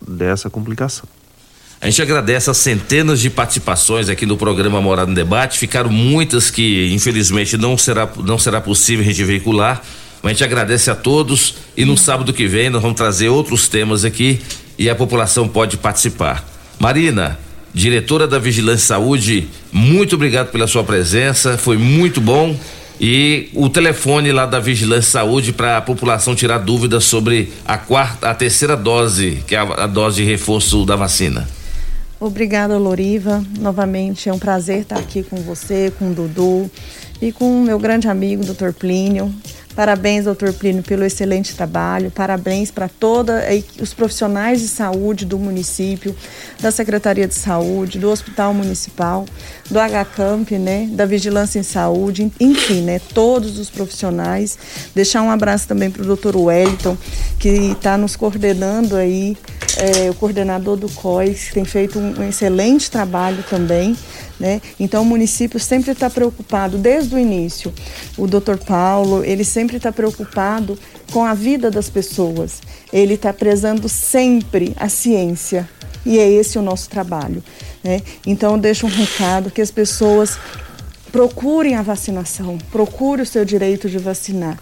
dessa complicação. A gente agradece as centenas de participações aqui no programa Morada no Debate. Ficaram muitas que, infelizmente, não será, não será possível a gente veicular. Mas a gente agradece a todos e no sábado que vem nós vamos trazer outros temas aqui e a população pode participar. Marina, diretora da Vigilância Saúde, muito obrigado pela sua presença, foi muito bom. E o telefone lá da Vigilância Saúde para a população tirar dúvidas sobre a quarta, a terceira dose, que é a, a dose de reforço da vacina. Obrigada, Loriva. Novamente é um prazer estar aqui com você, com o Dudu e com o meu grande amigo, Dr. Plínio. Parabéns, doutor Plínio, pelo excelente trabalho. Parabéns para todos os profissionais de saúde do município, da Secretaria de Saúde, do Hospital Municipal, do HCamp, né, da Vigilância em Saúde, enfim, né, todos os profissionais. Deixar um abraço também para o doutor Wellington, que está nos coordenando aí, é, o coordenador do COIS, que tem feito um, excelente trabalho também. Né? Então o município sempre está preocupado desde o início. O Dr. Paulo, ele sempre está preocupado com a vida das pessoas. Ele está prezando sempre a ciência. E é esse o nosso trabalho. Né? Então eu deixo um recado que as pessoas procurem a vacinação, procurem o seu direito de vacinar.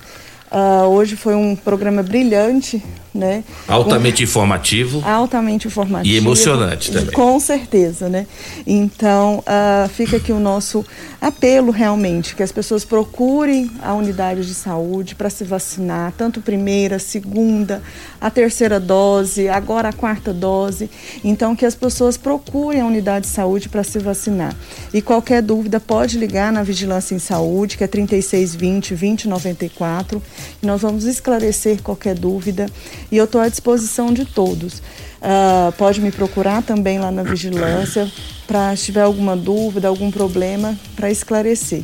Uh, hoje foi um programa brilhante, né? Altamente informativo. Altamente informativo. E emocionante também. Com certeza, né? Então, uh, fica aqui o nosso apelo realmente, que as pessoas procurem a unidade de saúde para se vacinar, tanto primeira, segunda, a terceira dose, agora a quarta dose. Então, que as pessoas procurem a unidade de saúde para se vacinar. E qualquer dúvida, pode ligar na Vigilância em Saúde, que é 3620 2094 nós vamos esclarecer qualquer dúvida e eu estou à disposição de todos. Uh, pode me procurar também lá na vigilância para se tiver alguma dúvida, algum problema, para esclarecer.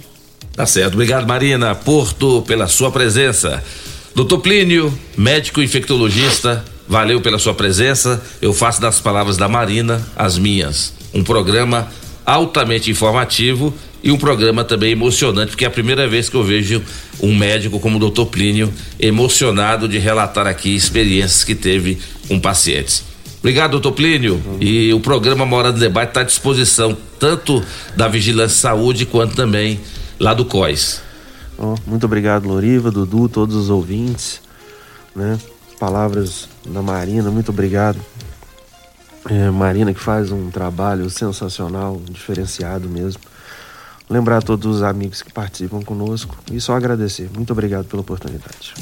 Tá certo. Obrigado, Marina Porto, pela sua presença. Doutor Plínio, médico infectologista, valeu pela sua presença. Eu faço das palavras da Marina as minhas. Um programa altamente informativo e um programa também emocionante, porque é a primeira vez que eu vejo um médico como o doutor Plínio emocionado de relatar aqui experiências que teve com pacientes. Obrigado, doutor Plínio. E o programa Mora do Debate está à disposição tanto da Vigilância Saúde quanto também lá do COIS. Oh, muito obrigado, Loriva, Dudu, todos os ouvintes, né? Palavras da Marina, muito obrigado. É, Marina que faz um trabalho sensacional, diferenciado mesmo. Lembrar a todos os amigos que participam conosco e só agradecer. Muito obrigado pela oportunidade.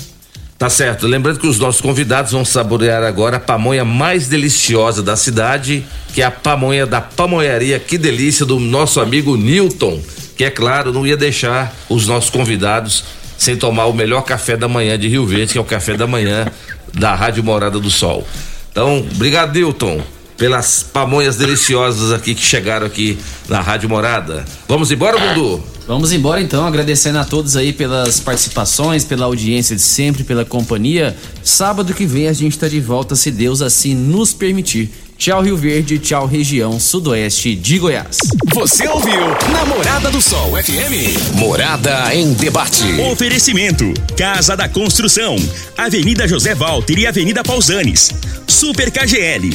Tá certo. Lembrando que os nossos convidados vão saborear agora a pamonha mais deliciosa da cidade, que é a pamonha da pamonharia Que Delícia do nosso amigo Newton, que é claro, não ia deixar os nossos convidados sem tomar o melhor café da manhã de Rio Verde, que é o café da manhã da Rádio Morada do Sol. Então, obrigado, Newton pelas pamonhas deliciosas aqui que chegaram aqui na Rádio Morada. Vamos embora, Dudu? Vamos embora então, agradecendo a todos aí pelas participações, pela audiência de sempre, pela companhia. Sábado que vem a gente está de volta, se Deus assim nos permitir. Tchau Rio Verde, tchau região sudoeste de Goiás. Você ouviu Namorada do Sol FM. Morada em debate. Oferecimento: Casa da Construção, Avenida José Walter e Avenida Pausanes. Super KGL,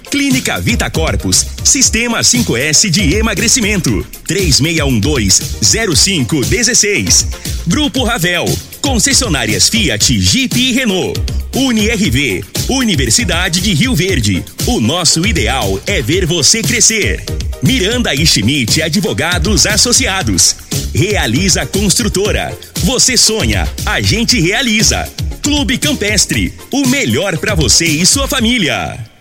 Clínica Vita Corpus. Sistema 5S de emagrecimento. 3612-0516. Grupo Ravel. Concessionárias Fiat, Jeep e Renault. UniRV. Universidade de Rio Verde. O nosso ideal é ver você crescer. Miranda e Schmidt Advogados Associados. Realiza Construtora. Você sonha, a gente realiza. Clube Campestre. O melhor para você e sua família.